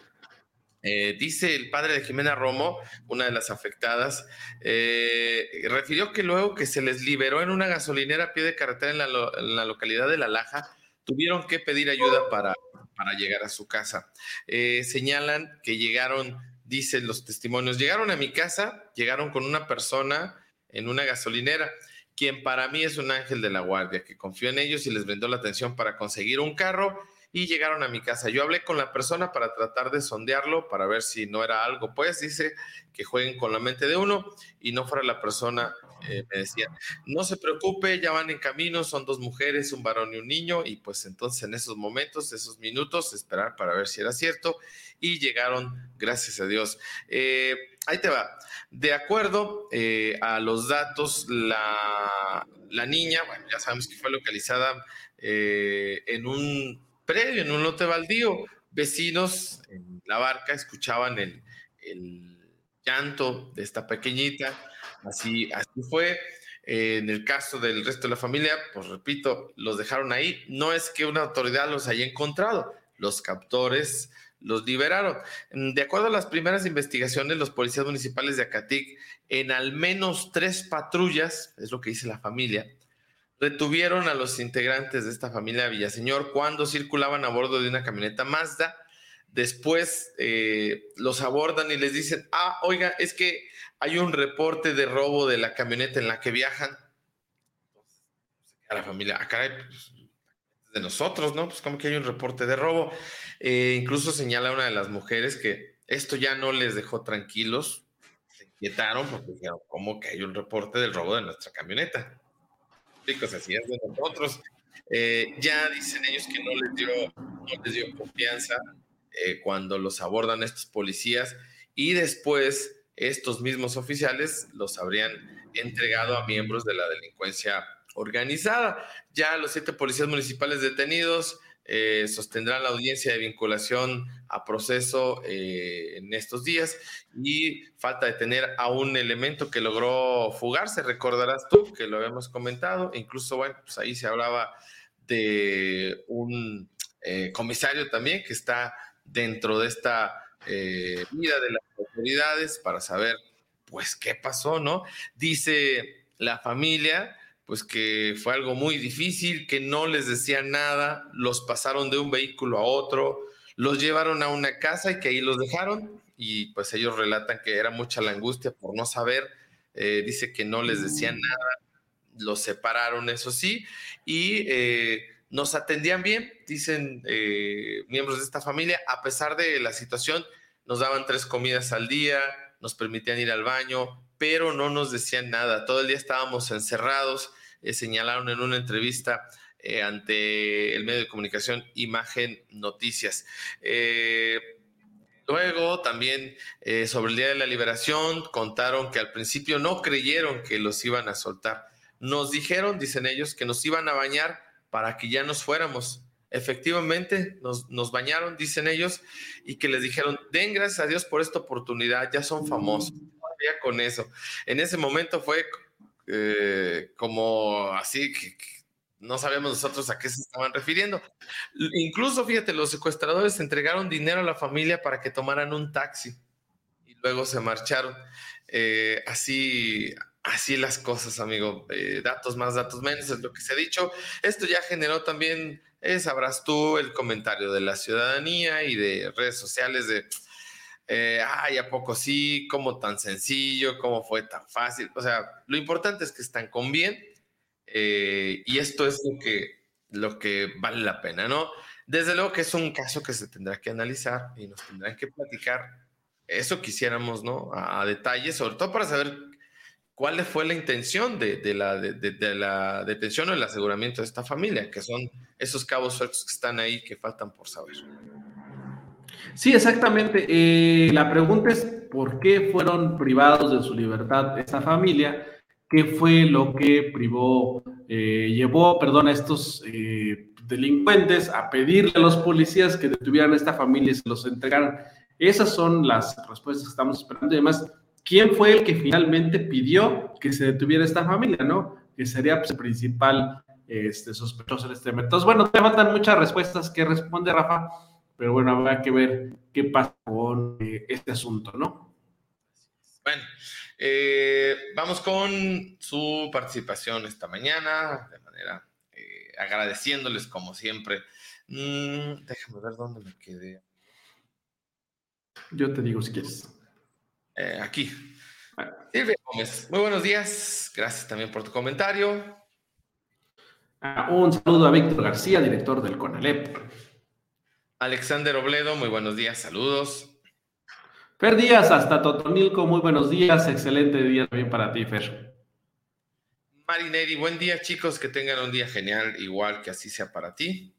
Eh, dice el padre de Jimena Romo, una de las afectadas, eh, refirió que luego que se les liberó en una gasolinera a pie de carretera en la, localidad de La Laja, tuvieron que pedir ayuda para, para llegar a su casa. Eh, señalan que llegaron, dicen los testimonios, llegaron a mi casa, llegaron con una persona en una gasolinera, quien para mí es un ángel de la guardia, que confió en ellos y les brindó la atención para conseguir un carro y llegaron a mi casa. Yo hablé con la persona para tratar de sondearlo, para ver si no era algo, pues dice que jueguen con la mente de uno y no fuera la persona, eh, me decía, no se preocupe, ya van en camino, son dos mujeres, un varón y un niño, y pues entonces en esos momentos, esos minutos, esperar para ver si era cierto, y llegaron, gracias a Dios. Eh, ahí te va. De acuerdo eh, a los datos, la, la, niña, bueno, ya sabemos que fue localizada en un predio, en un lote baldío. Vecinos en la barca escuchaban el, llanto de esta pequeñita. Así, así fue. en el caso del resto de la familia, pues repito, los dejaron ahí. No es que una autoridad los haya encontrado, los captores los liberaron. De acuerdo a las primeras investigaciones, los policías municipales de Acatic, en al menos tres patrullas, es lo que dice la familia, retuvieron a los integrantes de esta familia Villaseñor cuando circulaban a bordo de una camioneta Mazda. Después eh, los abordan y les dicen, ah, oiga, es que hay un reporte de robo de la camioneta en la que viajan. A la familia, ah, pues, de nosotros, ¿no? Pues como que hay un reporte de robo. Eh, incluso señala una de las mujeres que esto ya no les dejó tranquilos, se inquietaron porque dijeron, ¿cómo que hay un reporte del robo de nuestra camioneta? Así es de nosotros. Eh, ya dicen ellos que no les dio, no les dio confianza eh, cuando los abordan estos policías y después estos mismos oficiales los habrían entregado a miembros de la delincuencia organizada. Ya los siete policías municipales detenidos eh, sostendrán la audiencia de vinculación proceso eh, en estos días y falta de tener a un elemento que logró fugarse, recordarás tú que lo habíamos comentado, incluso, bueno, pues ahí se hablaba de un eh, comisario también que está dentro de esta vida de las autoridades para saber, pues, qué pasó, ¿no? Dice la familia pues que fue algo muy difícil, que no les decían nada, los pasaron de un vehículo a otro, los llevaron a una casa y que ahí los dejaron y pues ellos relatan que era mucha la angustia por no saber, eh, dice que no les decían nada, los separaron, eso sí, y eh, nos atendían bien, dicen eh, miembros de esta familia, a pesar de la situación, nos daban tres comidas al día, nos permitían ir al baño, pero no nos decían nada. Todo el día estábamos encerrados, señalaron en una entrevista eh, ante el medio de comunicación Imagen Noticias. Eh, luego también sobre el Día de la Liberación contaron que al principio no creyeron que los iban a soltar. Nos dijeron, dicen ellos, que nos iban a bañar para que ya nos fuéramos. Efectivamente, nos, nos, bañaron, dicen ellos, y que les dijeron, den gracias a Dios por esta oportunidad, ya son famosos con eso. En ese momento fue eh, como así que, no sabíamos nosotros a qué se estaban refiriendo. Incluso, fíjate, los secuestradores entregaron dinero a la familia para que tomaran un taxi y luego se marcharon. Eh, así, así las cosas, amigo. Eh, datos más, datos menos, es lo que se ha dicho. Esto ya generó también, sabrás tú, el comentario de la ciudadanía y de redes sociales de eh, ay, ¿a poco sí? ¿Cómo tan sencillo? ¿Cómo fue tan fácil? O sea, lo importante es que están con bien eh, y esto es lo que, lo que vale la pena, ¿no? Desde luego que es un caso que se tendrá que analizar y nos tendrán que platicar. Eso quisiéramos, ¿no? A, detalle, sobre todo para saber cuál fue la intención de, la, de, la detención o el aseguramiento de esta familia, que son esos cabos sueltos que están ahí que faltan por saber. Sí, exactamente. Eh, la pregunta es por qué fueron privados de su libertad esta familia, qué fue lo que privó, eh, llevó, perdón, a estos eh, delincuentes a pedirle a los policías que detuvieran a esta familia y se los entregaran. Esas son las respuestas que estamos esperando. Y además, ¿quién fue el que finalmente pidió que se detuviera esta familia, no? Que sería pues, el principal este, sospechoso en este momento. Entonces, bueno, te faltan muchas respuestas que responde Rafa pero bueno, habrá que ver qué pasa con eh, este asunto, ¿no? Bueno, eh, vamos con su participación esta mañana, de manera eh, agradeciéndoles como siempre. Mm, déjame ver dónde me quedé. Yo te digo si quieres. aquí. Silvia Gómez, muy buenos días. Gracias también por tu comentario. Ah, un saludo a Víctor García, director del CONALEP. Alexander Obledo, muy buenos días, saludos. Fer Díaz, hasta Totonilco, muy buenos días, excelente día también para ti, Fer. Marineri, buen día chicos, que tengan un día genial, igual que así sea para ti.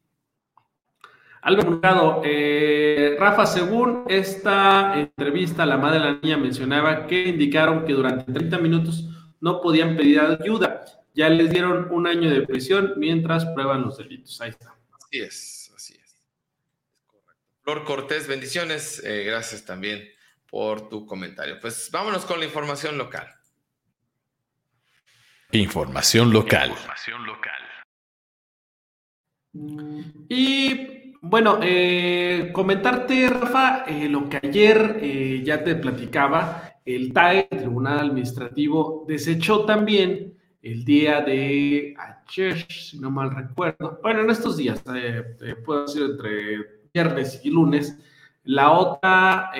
Albert Mercado, eh, Rafa, según esta entrevista, la madre de la niña mencionaba que indicaron que durante 30 minutos no podían pedir ayuda. Ya les dieron un año de prisión mientras prueban los delitos. Ahí está. Así es, así es. Flor Cortés, bendiciones. Eh, gracias también por tu comentario. Pues vámonos con la información local. Información local. Información local. Y bueno, eh, comentarte, Rafa, eh, lo que ayer eh, ya te platicaba, el TAE, el Tribunal Administrativo, desechó también el día de ayer, si no mal recuerdo, bueno, en estos días, puedo decir entre viernes y lunes, la otra,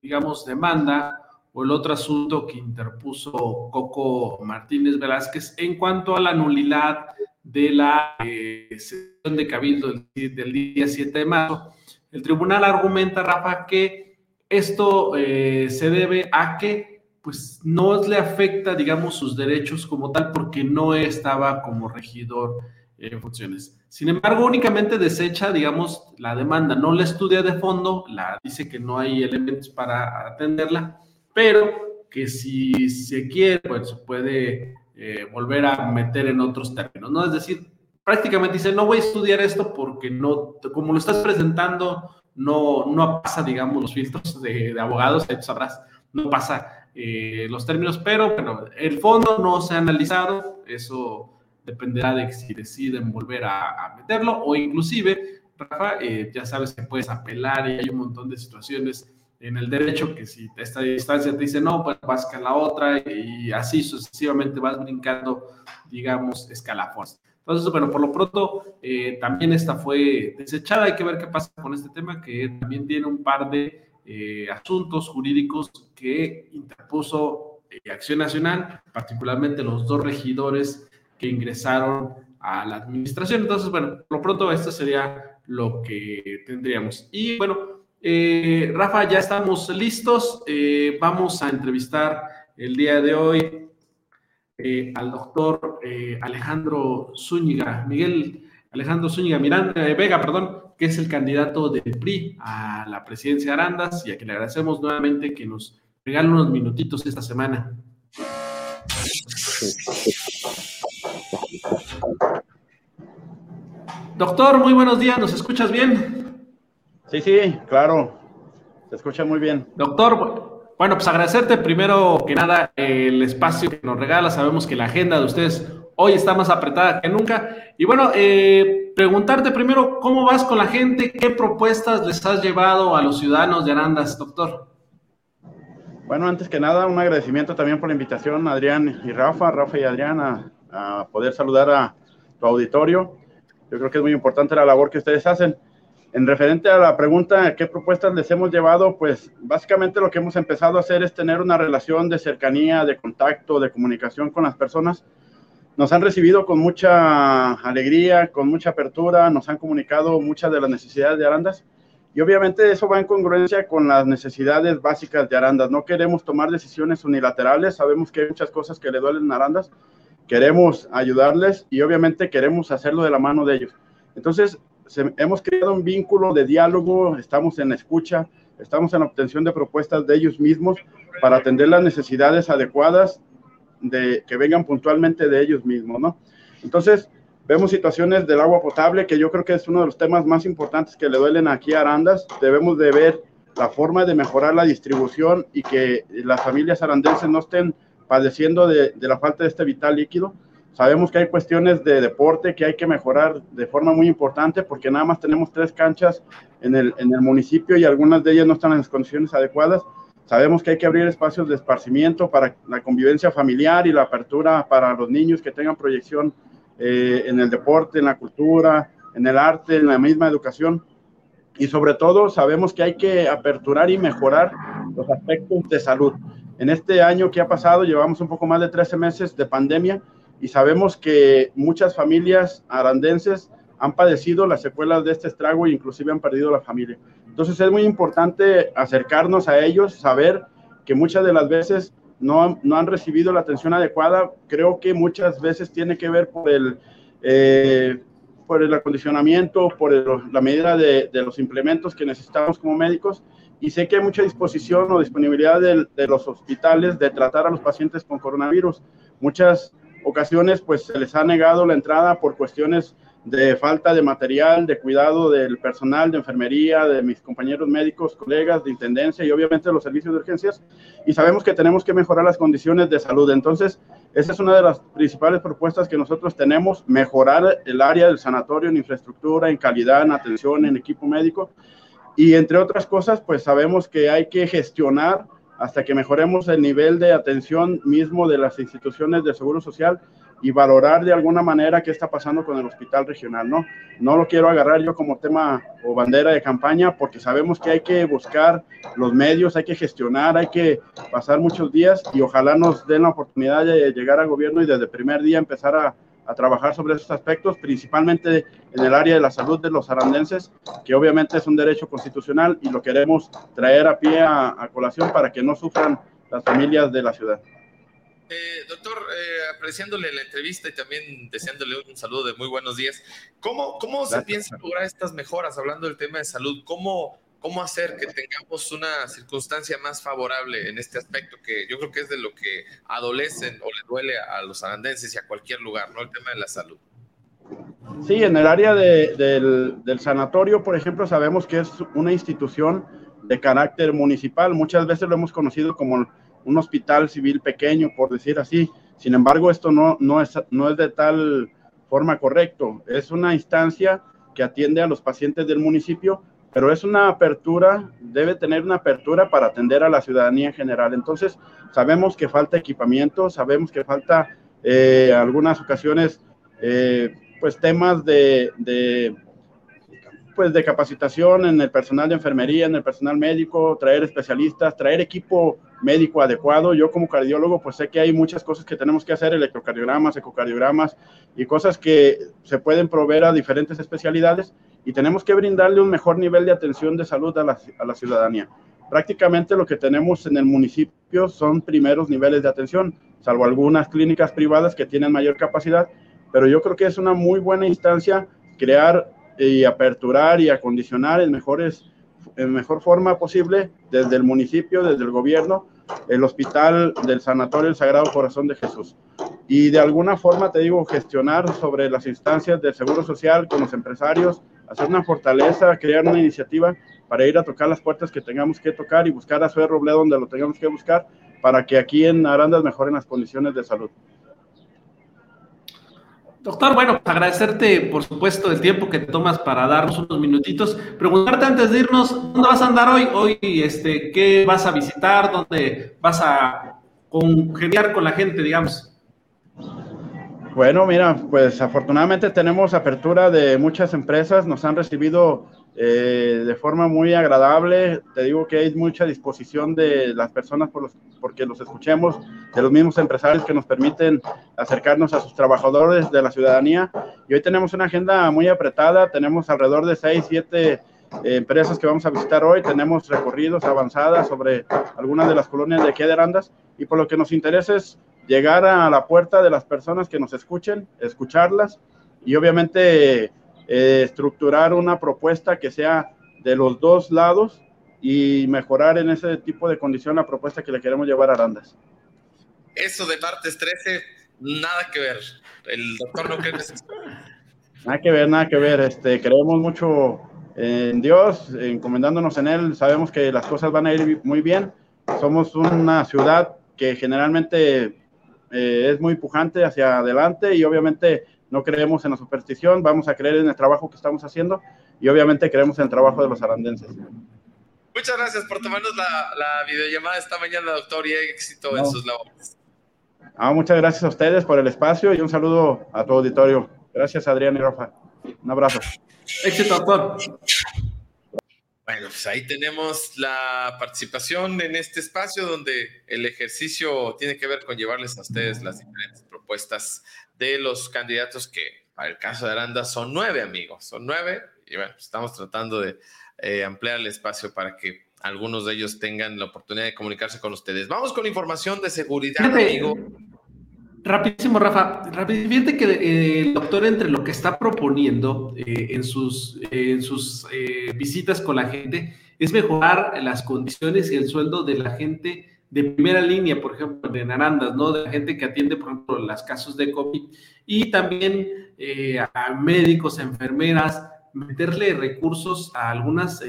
digamos, demanda o el otro asunto que interpuso Coco Martínez Velázquez en cuanto a la nulidad de la eh, sesión de Cabildo del, día 7 de marzo. El tribunal argumenta, Rafa, que esto eh, se debe a que pues no le afecta, digamos, sus derechos como tal porque no estaba como regidor en funciones. Sin embargo, únicamente desecha, digamos, la demanda, no la estudia de fondo, la dice que no hay elementos para atenderla, pero que si se quiere, pues se puede eh, volver a meter en otros términos, ¿no? Es decir, prácticamente dice, no voy a estudiar esto porque no, como lo estás presentando, no, no pasa, digamos, los filtros de, abogados, ahí sabrás, no pasa eh, los términos, pero bueno, el fondo no se ha analizado, eso dependerá de si deciden volver a, meterlo o inclusive, Rafa, eh, ya sabes que puedes apelar y hay un montón de situaciones en el derecho que si esta distancia te dice no, pues vas a la otra y así sucesivamente vas brincando, digamos, escalafones. Entonces, bueno, por lo pronto eh, también esta fue desechada. Hay que ver qué pasa con este tema, que también tiene un par de eh, asuntos jurídicos que interpuso eh, Acción Nacional, particularmente los dos regidores que ingresaron a la administración. Entonces, bueno, por lo pronto esto sería lo que tendríamos. Y bueno, eh, Rafa, ya estamos listos. Eh, vamos a entrevistar el día de hoy eh, al doctor Alejandro Zúñiga, Miguel Alejandro Zúñiga Miranda, Vega, perdón, que es el candidato del PRI a la presidencia de Arandas y a quien le agradecemos nuevamente que nos regale unos minutitos esta semana. Doctor, muy buenos días, ¿nos escuchas bien? Sí, sí, claro. Se escucha muy bien. Doctor, bueno, pues agradecerte primero que nada el espacio que nos regala. Sabemos que la agenda de ustedes hoy está más apretada que nunca. Y bueno, eh, preguntarte primero, ¿cómo vas con la gente? ¿Qué propuestas les has llevado a los ciudadanos de Arandas, doctor? Bueno, antes que nada, un agradecimiento también por la invitación, Adrián y Rafa, Rafa y Adrián, a, a poder saludar a tu auditorio. Yo creo que es muy importante la labor que ustedes hacen. En referente a la pregunta, ¿qué propuestas les hemos llevado? Pues básicamente lo que hemos empezado a hacer es tener una relación de cercanía, de contacto, de comunicación con las personas. Nos han recibido con mucha alegría, con mucha apertura, nos han comunicado muchas de las necesidades de Arandas y obviamente eso va en congruencia con las necesidades básicas de Arandas. No queremos tomar decisiones unilaterales, sabemos que hay muchas cosas que le duelen a Arandas, queremos ayudarles y obviamente queremos hacerlo de la mano de ellos. Entonces, hemos creado un vínculo de diálogo, estamos en escucha, estamos en obtención de propuestas de ellos mismos para atender las necesidades adecuadas de que vengan puntualmente de ellos mismos, ¿no? Entonces, vemos situaciones del agua potable, que yo creo que es uno de los temas más importantes que le duelen aquí a Arandas. Debemos de ver la forma de mejorar la distribución y que las familias arandenses no estén padeciendo de, de la falta de este vital líquido. Sabemos que hay cuestiones de deporte que hay que mejorar de forma muy importante porque nada más tenemos tres canchas en el, en el municipio y algunas de ellas no están en las condiciones adecuadas. Sabemos que hay que abrir espacios de esparcimiento para la convivencia familiar y la apertura para los niños que tengan proyección eh, en el deporte, en la cultura, en el arte, en la misma educación. Y sobre todo sabemos que hay que aperturar y mejorar los aspectos de salud. En este año que ha pasado, llevamos un poco más de 13 meses de pandemia y sabemos que muchas familias arandenses han padecido las secuelas de este estrago e inclusive han perdido la familia. Entonces es muy importante acercarnos a ellos, saber que muchas de las veces no, no han recibido la atención adecuada. Creo que muchas veces tiene que ver por el, eh, por el acondicionamiento, por la medida de, de, los implementos que necesitamos como médicos. Y sé que hay mucha disposición o disponibilidad de, los hospitales de tratar a los pacientes con coronavirus. Muchas ocasiones pues se les ha negado la entrada por cuestiones de falta de material, de cuidado del personal de enfermería, de mis compañeros médicos, colegas de intendencia y obviamente los servicios de urgencias. Y sabemos que tenemos que mejorar las condiciones de salud. Entonces, esa es una de las principales propuestas que nosotros tenemos, mejorar el área del sanatorio en infraestructura, en calidad, en atención, en equipo médico. Y entre otras cosas, pues sabemos que hay que gestionar hasta que mejoremos el nivel de atención mismo de las instituciones de seguro social y valorar de alguna manera qué está pasando con el hospital regional, ¿no? No lo quiero agarrar yo como tema o bandera de campaña porque sabemos que hay que buscar los medios, hay que gestionar, hay que pasar muchos días y ojalá nos den la oportunidad de llegar al gobierno y desde el primer día empezar a, a trabajar sobre esos aspectos, principalmente en el área de la salud de los arandenses, que obviamente es un derecho constitucional y lo queremos traer a pie a, a colación para que no sufran las familias de la ciudad. Eh, doctor, eh, apreciándole la entrevista y también deseándole un saludo de muy buenos días, ¿cómo, cómo se piensa lograr estas mejoras hablando del tema de salud? ¿Cómo, ¿Cómo hacer que tengamos una circunstancia más favorable en este aspecto que yo creo que es de lo que adolecen o le duele a los arandenses y a cualquier lugar, ¿no? El tema de la salud. Sí, en el área de, del, del sanatorio, por ejemplo, sabemos que es una institución de carácter municipal. Muchas veces lo hemos conocido como un hospital civil pequeño, por decir así. Sin embargo, esto no, no, es, no es de tal forma correcto. Es una instancia que atiende a los pacientes del municipio, pero es una apertura, debe tener una apertura para atender a la ciudadanía en general. Entonces, sabemos que falta equipamiento, sabemos que falta eh, algunas ocasiones, eh, pues temas de, de pues de capacitación en el personal de enfermería, en el personal médico, traer especialistas, traer equipo médico adecuado. Yo como cardiólogo pues sé que hay muchas cosas que tenemos que hacer, electrocardiogramas, ecocardiogramas y cosas que se pueden proveer a diferentes especialidades y tenemos que brindarle un mejor nivel de atención de salud a la, a la ciudadanía. Prácticamente lo que tenemos en el municipio son primeros niveles de atención, salvo algunas clínicas privadas que tienen mayor capacidad, pero yo creo que es una muy buena instancia crear y aperturar y acondicionar en mejores en mejor forma posible desde el municipio, desde el gobierno, el hospital del Sanatorio El Sagrado Corazón de Jesús. Y de alguna forma, te digo, gestionar sobre las instancias del Seguro Social con los empresarios, hacer una fortaleza, crear una iniciativa para ir a tocar las puertas que tengamos que tocar y buscar a su Robledo donde lo tengamos que buscar para que aquí en Arandas mejoren las condiciones de salud. Doctor, bueno, pues agradecerte, por supuesto, el tiempo que tomas para darnos unos minutitos. Preguntarte antes de irnos, ¿dónde vas a andar hoy? Hoy, este, ¿qué vas a visitar? ¿Dónde vas a congeniar con la gente, digamos? Bueno, mira, pues afortunadamente tenemos apertura de muchas empresas, nos han recibido eh, de forma muy agradable. Te digo que hay mucha disposición de las personas por los, porque los escuchemos, de los mismos empresarios que nos permiten acercarnos a sus trabajadores de la ciudadanía. Y hoy tenemos una agenda muy apretada, tenemos alrededor de 6, 7 eh, empresas que vamos a visitar hoy, tenemos recorridos avanzadas sobre algunas de las colonias de aquí de Arandas y por lo que nos interesa es llegar a la puerta de las personas que nos escuchen, escucharlas y obviamente eh, estructurar una propuesta que sea de los dos lados y mejorar en ese tipo de condición la propuesta que le queremos llevar a Arandas. Eso de martes 13, nada que ver. El doctor no cree que se... Nada que ver, nada que ver. Este, creemos mucho en Dios, encomendándonos en Él. Sabemos que las cosas van a ir muy bien. Somos una ciudad que generalmente eh, es muy pujante hacia adelante y obviamente no creemos en la superstición, vamos a creer en el trabajo que estamos haciendo y obviamente creemos en el trabajo de los arandenses. Muchas gracias por tomarnos la, la videollamada esta mañana, doctor, y éxito no. en sus labores. Ah, muchas gracias a ustedes por el espacio y un saludo a tu auditorio. Gracias, Adrián y Rafa. Un abrazo. Éxito, doctor. Bueno, pues ahí tenemos la participación en este espacio donde el ejercicio tiene que ver con llevarles a ustedes las diferentes propuestas de los candidatos que, para el caso de Aranda, son nueve amigos, son nueve, y bueno, estamos tratando de eh, ampliar el espacio para que algunos de ellos tengan la oportunidad de comunicarse con ustedes. Vamos con información de seguridad, amigo. Rapidísimo, Rafa. Fíjate que eh, el doctor, entre lo que está proponiendo eh, en sus, en sus eh, visitas con la gente, es mejorar las condiciones y el sueldo de la gente de primera línea, por ejemplo, de Narandas, ¿no? De la gente que atiende, por ejemplo, los casos de COVID y también a médicos, enfermeras, meterle recursos a algunos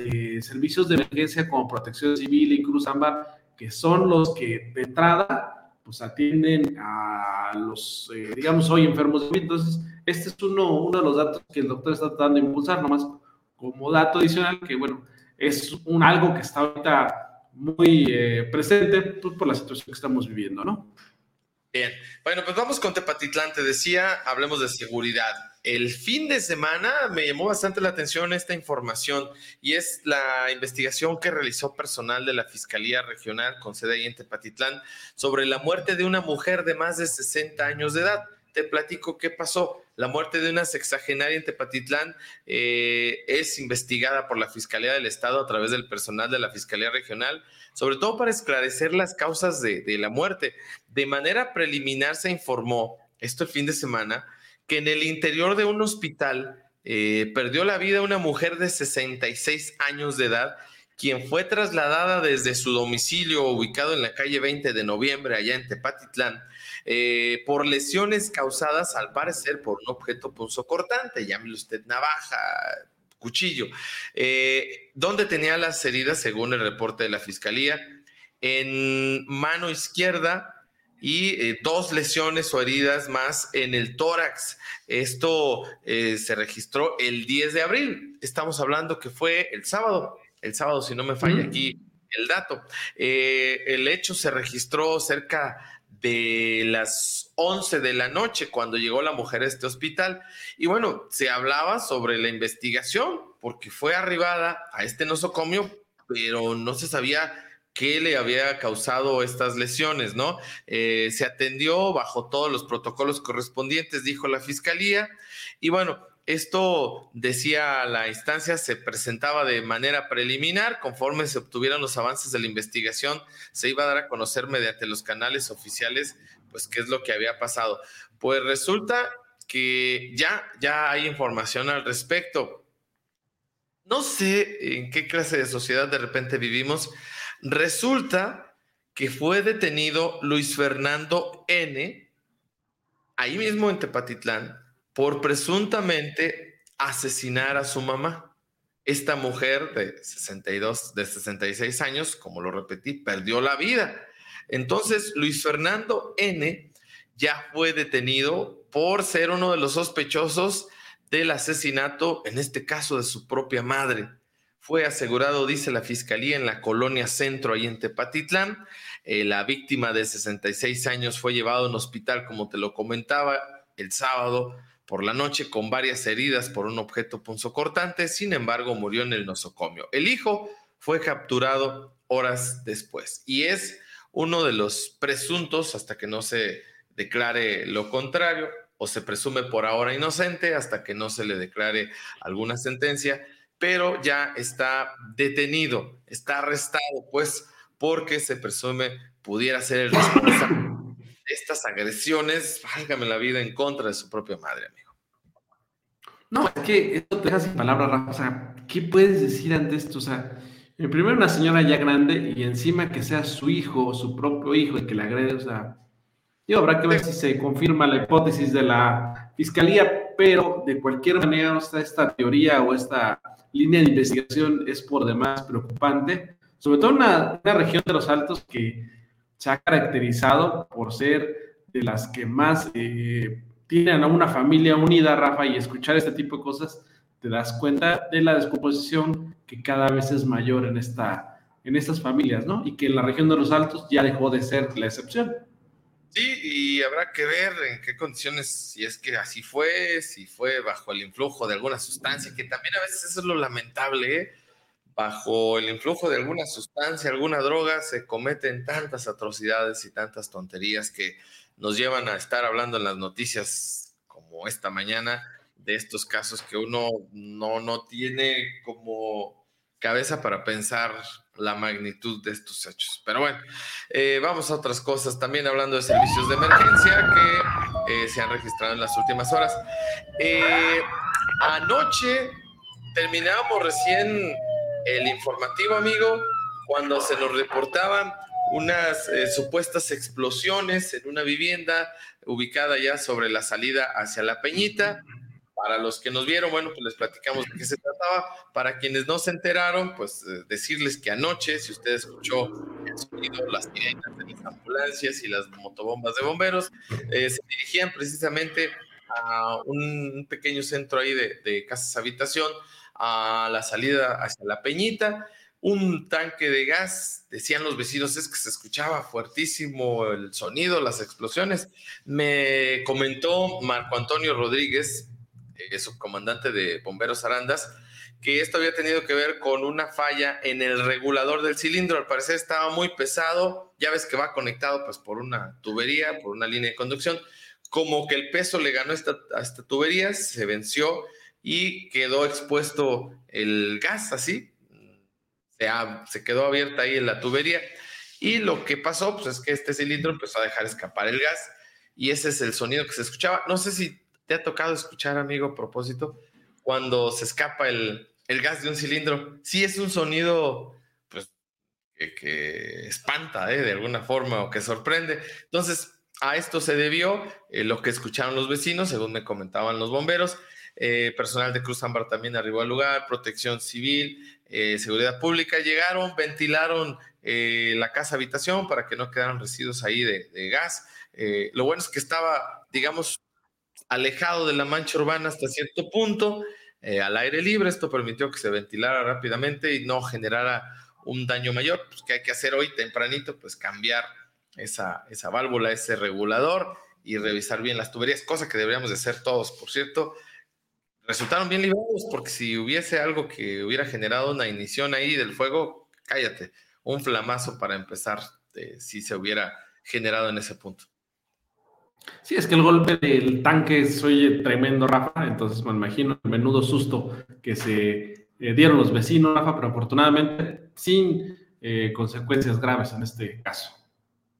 servicios de emergencia como Protección Civil y Cruz Ámbar, que son los que de entrada pues atienden a los, eh, digamos, hoy enfermos de. Entonces, este es uno, uno de los datos que el doctor está tratando de impulsar, nomás como dato adicional, que bueno, es un algo que está ahorita muy eh, presente pues, por la situación que estamos viviendo, ¿no? Bien, bueno, pues vamos con Tepatitlán, te decía, hablemos de seguridad. El fin de semana me llamó bastante la atención esta información y es la investigación que realizó personal de la Fiscalía Regional con sede ahí en Tepatitlán sobre la muerte de una mujer de más de 60 años de edad te platico qué pasó. La muerte de una sexagenaria en Tepatitlán eh, es investigada por la Fiscalía del Estado a través del personal de la Fiscalía Regional, sobre todo para esclarecer las causas de, la muerte. De manera preliminar se informó, esto el fin de semana, que en el interior de un hospital eh, perdió la vida una mujer de 66 años de edad, quien fue trasladada desde su domicilio ubicado en la calle 20 de noviembre, allá en Tepatitlán, eh, por lesiones causadas al parecer por un objeto punzocortante, llámelo usted navaja, cuchillo, eh, donde tenía las heridas según el reporte de la fiscalía, en mano izquierda y eh, dos lesiones o heridas más en el tórax. Esto se registró el 10 de abril. Estamos hablando que fue el sábado, el sábado si no me falla aquí el dato. el hecho se registró cerca de las 11 de la noche cuando llegó la mujer a este hospital. Y bueno, se hablaba sobre la investigación porque fue arribada a este nosocomio, pero no se sabía qué le había causado estas lesiones, ¿no? Eh, se atendió bajo todos los protocolos correspondientes, dijo la fiscalía. Y bueno, esto, decía la instancia, se presentaba de manera preliminar. Conforme se obtuvieran los avances de la investigación, se iba a dar a conocer mediante los canales oficiales, pues, qué es lo que había pasado. Pues resulta que ya, ya hay información al respecto. No sé en qué clase de sociedad de repente vivimos. Resulta que fue detenido Luis Fernando N., ahí mismo en Tepatitlán, por presuntamente asesinar a su mamá. Esta mujer de 62, de 66 años, como lo repetí, perdió la vida. Entonces, Luis Fernando N ya fue detenido por ser uno de los sospechosos del asesinato, en este caso de su propia madre. Fue asegurado, dice la fiscalía, en la colonia centro, ahí en Tepatitlán. Eh, la víctima de 66 años fue llevada a un hospital, como te lo comentaba, el sábado por la noche con varias heridas por un objeto punzocortante, sin embargo murió en el nosocomio. El hijo fue capturado horas después y es uno de los presuntos hasta que no se declare lo contrario o se presume por ahora inocente hasta que no se le declare alguna sentencia, pero ya está detenido, está arrestado pues porque se presume pudiera ser el responsable estas agresiones, válgame la vida, en contra de su propia madre, amigo. No, es que esto te deja sin palabras, Rafa. O sea, ¿qué puedes decir ante esto? O sea, primero una señora ya grande y encima que sea su hijo o su propio hijo el que le agrede, o sea, yo habrá que ver si se confirma la hipótesis de la fiscalía, pero de cualquier manera esta teoría o esta línea de investigación es por demás preocupante, sobre todo en una región de los altos que se ha caracterizado por ser de las que más eh, tienen una familia unida, Rafa, y escuchar este tipo de cosas, te das cuenta de la descomposición que cada vez es mayor en, esta, en estas familias, ¿no? Y que en la región de los Altos ya dejó de ser la excepción. Sí, y habrá que ver en qué condiciones, si es que así fue, si fue bajo el influjo de alguna sustancia, que también a veces eso es lo lamentable, ¿eh? bajo el influjo de alguna sustancia, alguna droga, se cometen tantas atrocidades y tantas tonterías que nos llevan a estar hablando en las noticias como esta mañana de estos casos que uno no, no tiene como cabeza para pensar la magnitud de estos hechos. Pero bueno, eh, vamos a otras cosas. También hablando de servicios de emergencia que eh, se han registrado en las últimas horas. Eh, anoche terminábamos recién el informativo, amigo, cuando se nos reportaban unas supuestas explosiones en una vivienda ubicada ya sobre la salida hacia la Peñita. Para los que nos vieron, bueno, pues les platicamos de qué se trataba. Para quienes no se enteraron, pues eh, decirles que anoche, si usted escuchó el sonido, las sirenas de las ambulancias y las motobombas de bomberos, eh, se dirigían precisamente a un pequeño centro ahí de, casas habitación, a la salida hacia la Peñita un tanque de gas, decían los vecinos, es que se escuchaba fuertísimo el sonido, las explosiones. Me comentó Marco Antonio Rodríguez, eh, subcomandante de Bomberos Arandas, que esto había tenido que ver con una falla en el regulador del cilindro. Al parecer estaba muy pesado, ya ves que va conectado pues por una tubería, por una línea de conducción. Como que el peso le ganó esta, a esta tubería, se venció y quedó expuesto el gas así. Se, se quedó abierta ahí en la tubería. Y lo que pasó pues, es que este cilindro empezó a dejar escapar el gas y ese es el sonido que se escuchaba. No sé si ¿Te ha tocado escuchar, amigo, a propósito, cuando se escapa el, gas de un cilindro? Sí es un sonido, pues, que, espanta, ¿eh? De alguna forma, o que sorprende. Entonces, a esto se debió eh, lo que escucharon los vecinos, según me comentaban los bomberos. Eh, personal de Cruz Ámbar también arribó al lugar, protección civil, seguridad pública, llegaron, ventilaron la casa habitación para que no quedaran residuos ahí de gas. lo bueno es que estaba, digamos, alejado de la mancha urbana hasta cierto punto, eh, al aire libre. Esto permitió que se ventilara rápidamente y no generara un daño mayor. Pues, ¿Qué hay que hacer hoy tempranito? Pues cambiar esa, esa válvula, ese regulador y revisar bien las tuberías, cosa que deberíamos de hacer todos, por cierto. Resultaron bien librados porque si hubiese algo que hubiera generado una ignición ahí del fuego, cállate, un flamazo para empezar, eh, si se hubiera generado en ese punto. Sí, es que el golpe del tanque se oye tremendo, Rafa, entonces me imagino el menudo susto que se eh, dieron los vecinos, Rafa, pero afortunadamente sin eh, consecuencias graves en este caso.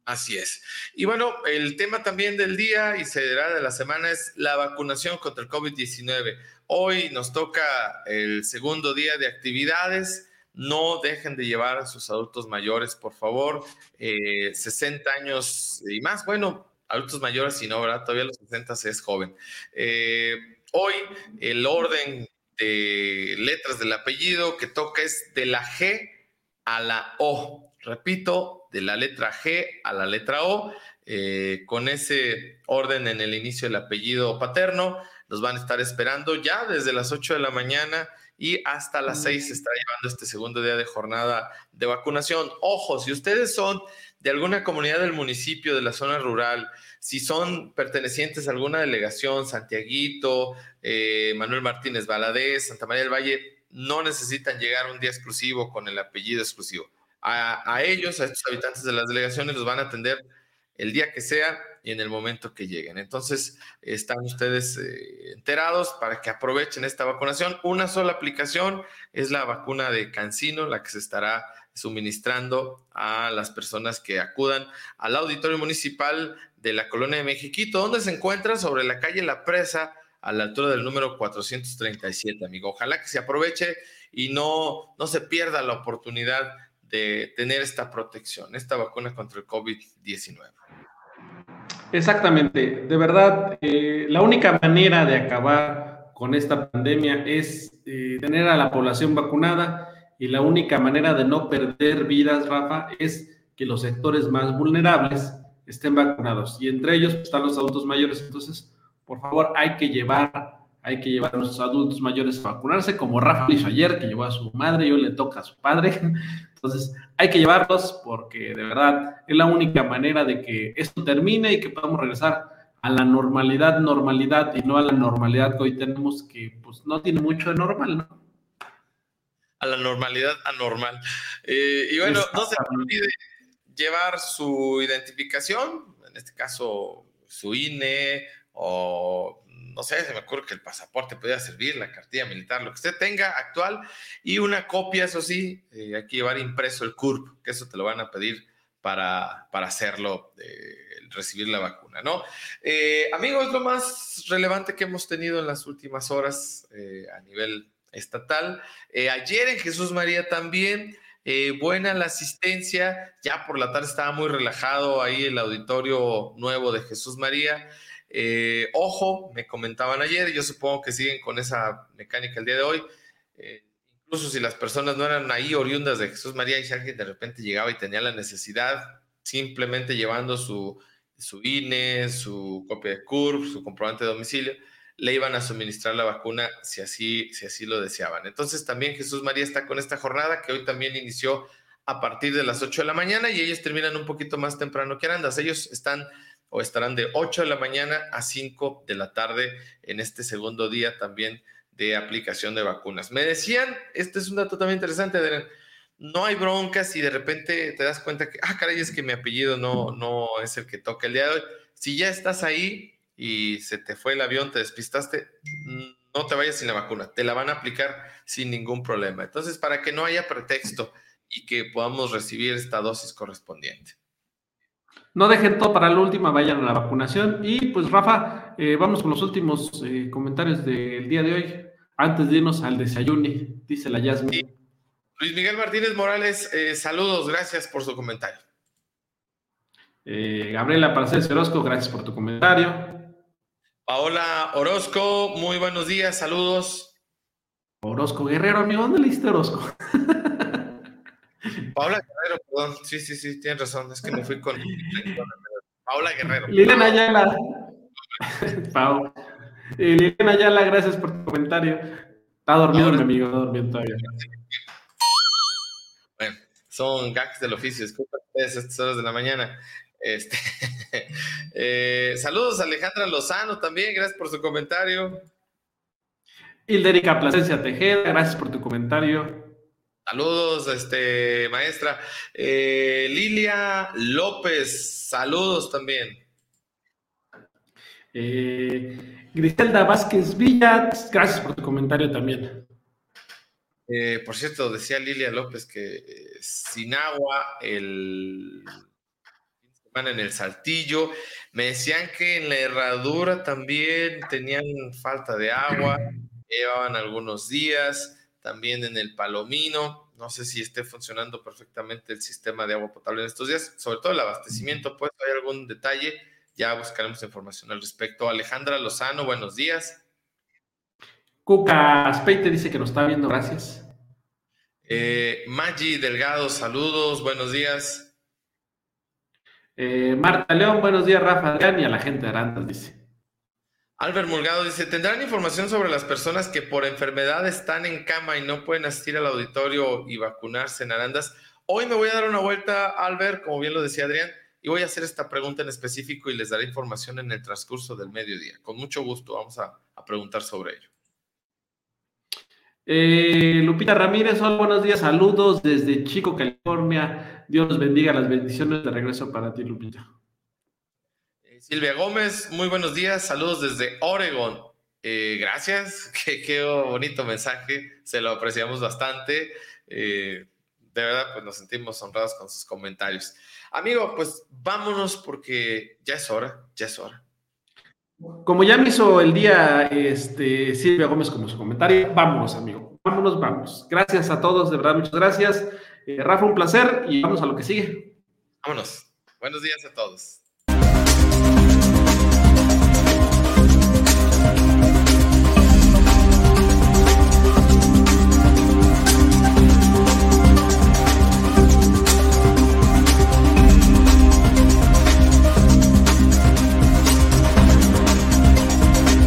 Así es. Y bueno, el tema también del día y será de la semana es la vacunación contra el COVID-19. Hoy nos toca el segundo día de actividades. No dejen de llevar a sus adultos mayores, por favor. 60 eh, años y más. Bueno, adultos mayores, si no, ¿verdad? Todavía los 60 es joven. Eh, hoy el orden de letras del apellido que toca es de la G a la O. Repito, de la letra G a la letra O. Eh, con ese orden en el inicio del apellido paterno, los van a estar esperando ya desde las 8 de la mañana y hasta las 6 se está llevando este segundo día de jornada de vacunación. Ojo, si ustedes son de alguna comunidad del municipio, de la zona rural, si son pertenecientes a alguna delegación, Santiaguito, eh, Manuel Martínez Valadez, Santa María del Valle, no necesitan llegar un día exclusivo con el apellido exclusivo. A, ellos, a estos habitantes de las delegaciones, los van a atender el día que sea y en el momento que lleguen. Entonces, están ustedes eh, enterados para que aprovechen esta vacunación. Una sola aplicación es la vacuna de Cancino, la que se estará suministrando a las personas que acudan al auditorio municipal de la colonia de Mexiquito, donde se encuentra sobre la calle La Presa, a la altura del número 437, amigo. Ojalá que se aproveche y no, no se pierda la oportunidad de tener esta protección, esta vacuna contra el COVID-19. Exactamente, de verdad, eh, la única manera de acabar con esta pandemia es eh, tener a la población vacunada y la única manera de no perder vidas, Rafa, es que los sectores más vulnerables estén vacunados y entre ellos están los adultos mayores. Entonces, por favor, hay que llevar, hay que llevar a nuestros adultos mayores a vacunarse, como Rafa hizo ayer, que llevó a su madre y hoy le toca a su padre. Entonces, hay que llevarlos porque de verdad es la única manera de que esto termine y que podamos regresar a la normalidad, normalidad y no a la normalidad que hoy tenemos, que pues no tiene mucho de normal, ¿no? a la normalidad anormal. Eh, y bueno, no se olvide llevar su identificación, en este caso su INE o no sé, se me ocurre que el pasaporte podría servir, la cartilla militar, lo que usted tenga actual y una copia, eso sí, eh, hay que llevar impreso el CURP, que eso te lo van a pedir para, para hacerlo, eh, recibir la vacuna, ¿no? Eh, amigos, lo más relevante que hemos tenido en las últimas horas a nivel estatal. ayer en Jesús María también. buena la asistencia, ya por la tarde estaba muy relajado ahí el auditorio nuevo de Jesús María. Eh, ojo, me comentaban ayer, yo supongo que siguen con esa mecánica el día de hoy. Eh, incluso si las personas no eran ahí oriundas de Jesús María y si alguien de repente llegaba y tenía la necesidad, simplemente llevando su, su INE, su copia de CURP, su comprobante de domicilio, le iban a suministrar la vacuna si así, si así lo deseaban. Entonces también Jesús María está con esta jornada que hoy también inició a partir de las 8 de la mañana y ellos terminan un poquito más temprano que Arandas. Ellos están o estarán de 8 de la mañana a 5 de la tarde en este segundo día también de aplicación de vacunas. Me decían, este es un dato también interesante, no hay broncas y de repente te das cuenta que, ah, caray, es que mi apellido no, no es el que toca el día de hoy. Si ya estás ahí y se te fue el avión, te despistaste, no te vayas sin la vacuna, te la van a aplicar sin ningún problema. Entonces, para que no haya pretexto y que podamos recibir esta dosis correspondiente. No dejen todo para la última, vayan a la vacunación. Y pues Rafa, eh, vamos con los últimos eh, comentarios del día de hoy, antes de irnos al desayuno, dice la Yasmin. Luis Miguel Martínez Morales, eh, saludos, gracias por su comentario. Gabriela Paraceres Orozco, gracias por tu comentario. Paola Orozco, muy buenos días, saludos. Orozco Guerrero, amigo, ¿dónde leíste Orozco? Paula Guerrero, perdón. Sí, sí, sí, tienes razón. Es que me fui con. Paula Guerrero. Liliana Ayala. Pau. Eh, Liliana Ayala, gracias por tu comentario. Está dormido mi amigo, está dormido todavía. Bueno, son gags del oficio. Disculpen ustedes estas horas de la mañana. Este, eh, saludos a Alejandra Lozano también, gracias por su comentario. Hildérica Plasencia Tejeda, gracias por tu comentario. Saludos, este, maestra. Eh, Lilia López, saludos también. Eh, Griselda Vázquez Villa, gracias por tu comentario también. Eh, por cierto, decía Lilia López que sin agua, el semana en el Saltillo, me decían que en la herradura también tenían falta de agua, llevaban algunos días también en el Palomino. No sé si esté funcionando perfectamente el sistema de agua potable en estos días, sobre todo el abastecimiento, pues hay algún detalle, ya buscaremos información al respecto. Alejandra Lozano, buenos días. Cuca Aspeite dice que nos está viendo, gracias. Eh, Maggi Delgado, saludos, buenos días. Eh, Marta León, buenos días, Rafa Adrián y a la gente de Arandas, dice. Albert Mulgado dice, ¿tendrán información sobre las personas que por enfermedad están en cama y no pueden asistir al auditorio y vacunarse en Arandas? Hoy me voy a dar una vuelta, Albert, como bien lo decía Adrián, y voy a hacer esta pregunta en específico y les daré información en el transcurso del mediodía. Con mucho gusto vamos a, preguntar sobre ello. Eh, Lupita Ramírez, hola, buenos días, saludos desde Chico, California. Dios bendiga, las bendiciones de regreso para ti, Lupita. Silvia Gómez, muy buenos días, saludos desde Oregon. Eh, gracias, qué, bonito mensaje, se lo apreciamos bastante. Eh, de verdad, pues nos sentimos honrados con sus comentarios. Amigo, pues vámonos porque ya es hora, ya es hora. Como ya me hizo el día este, Silvia Gómez con su comentario, vámonos, amigo. Vámonos, vamos. Gracias a todos, de verdad, muchas gracias. Eh, Rafa, un placer y vamos a lo que sigue. Vámonos. Buenos días a todos.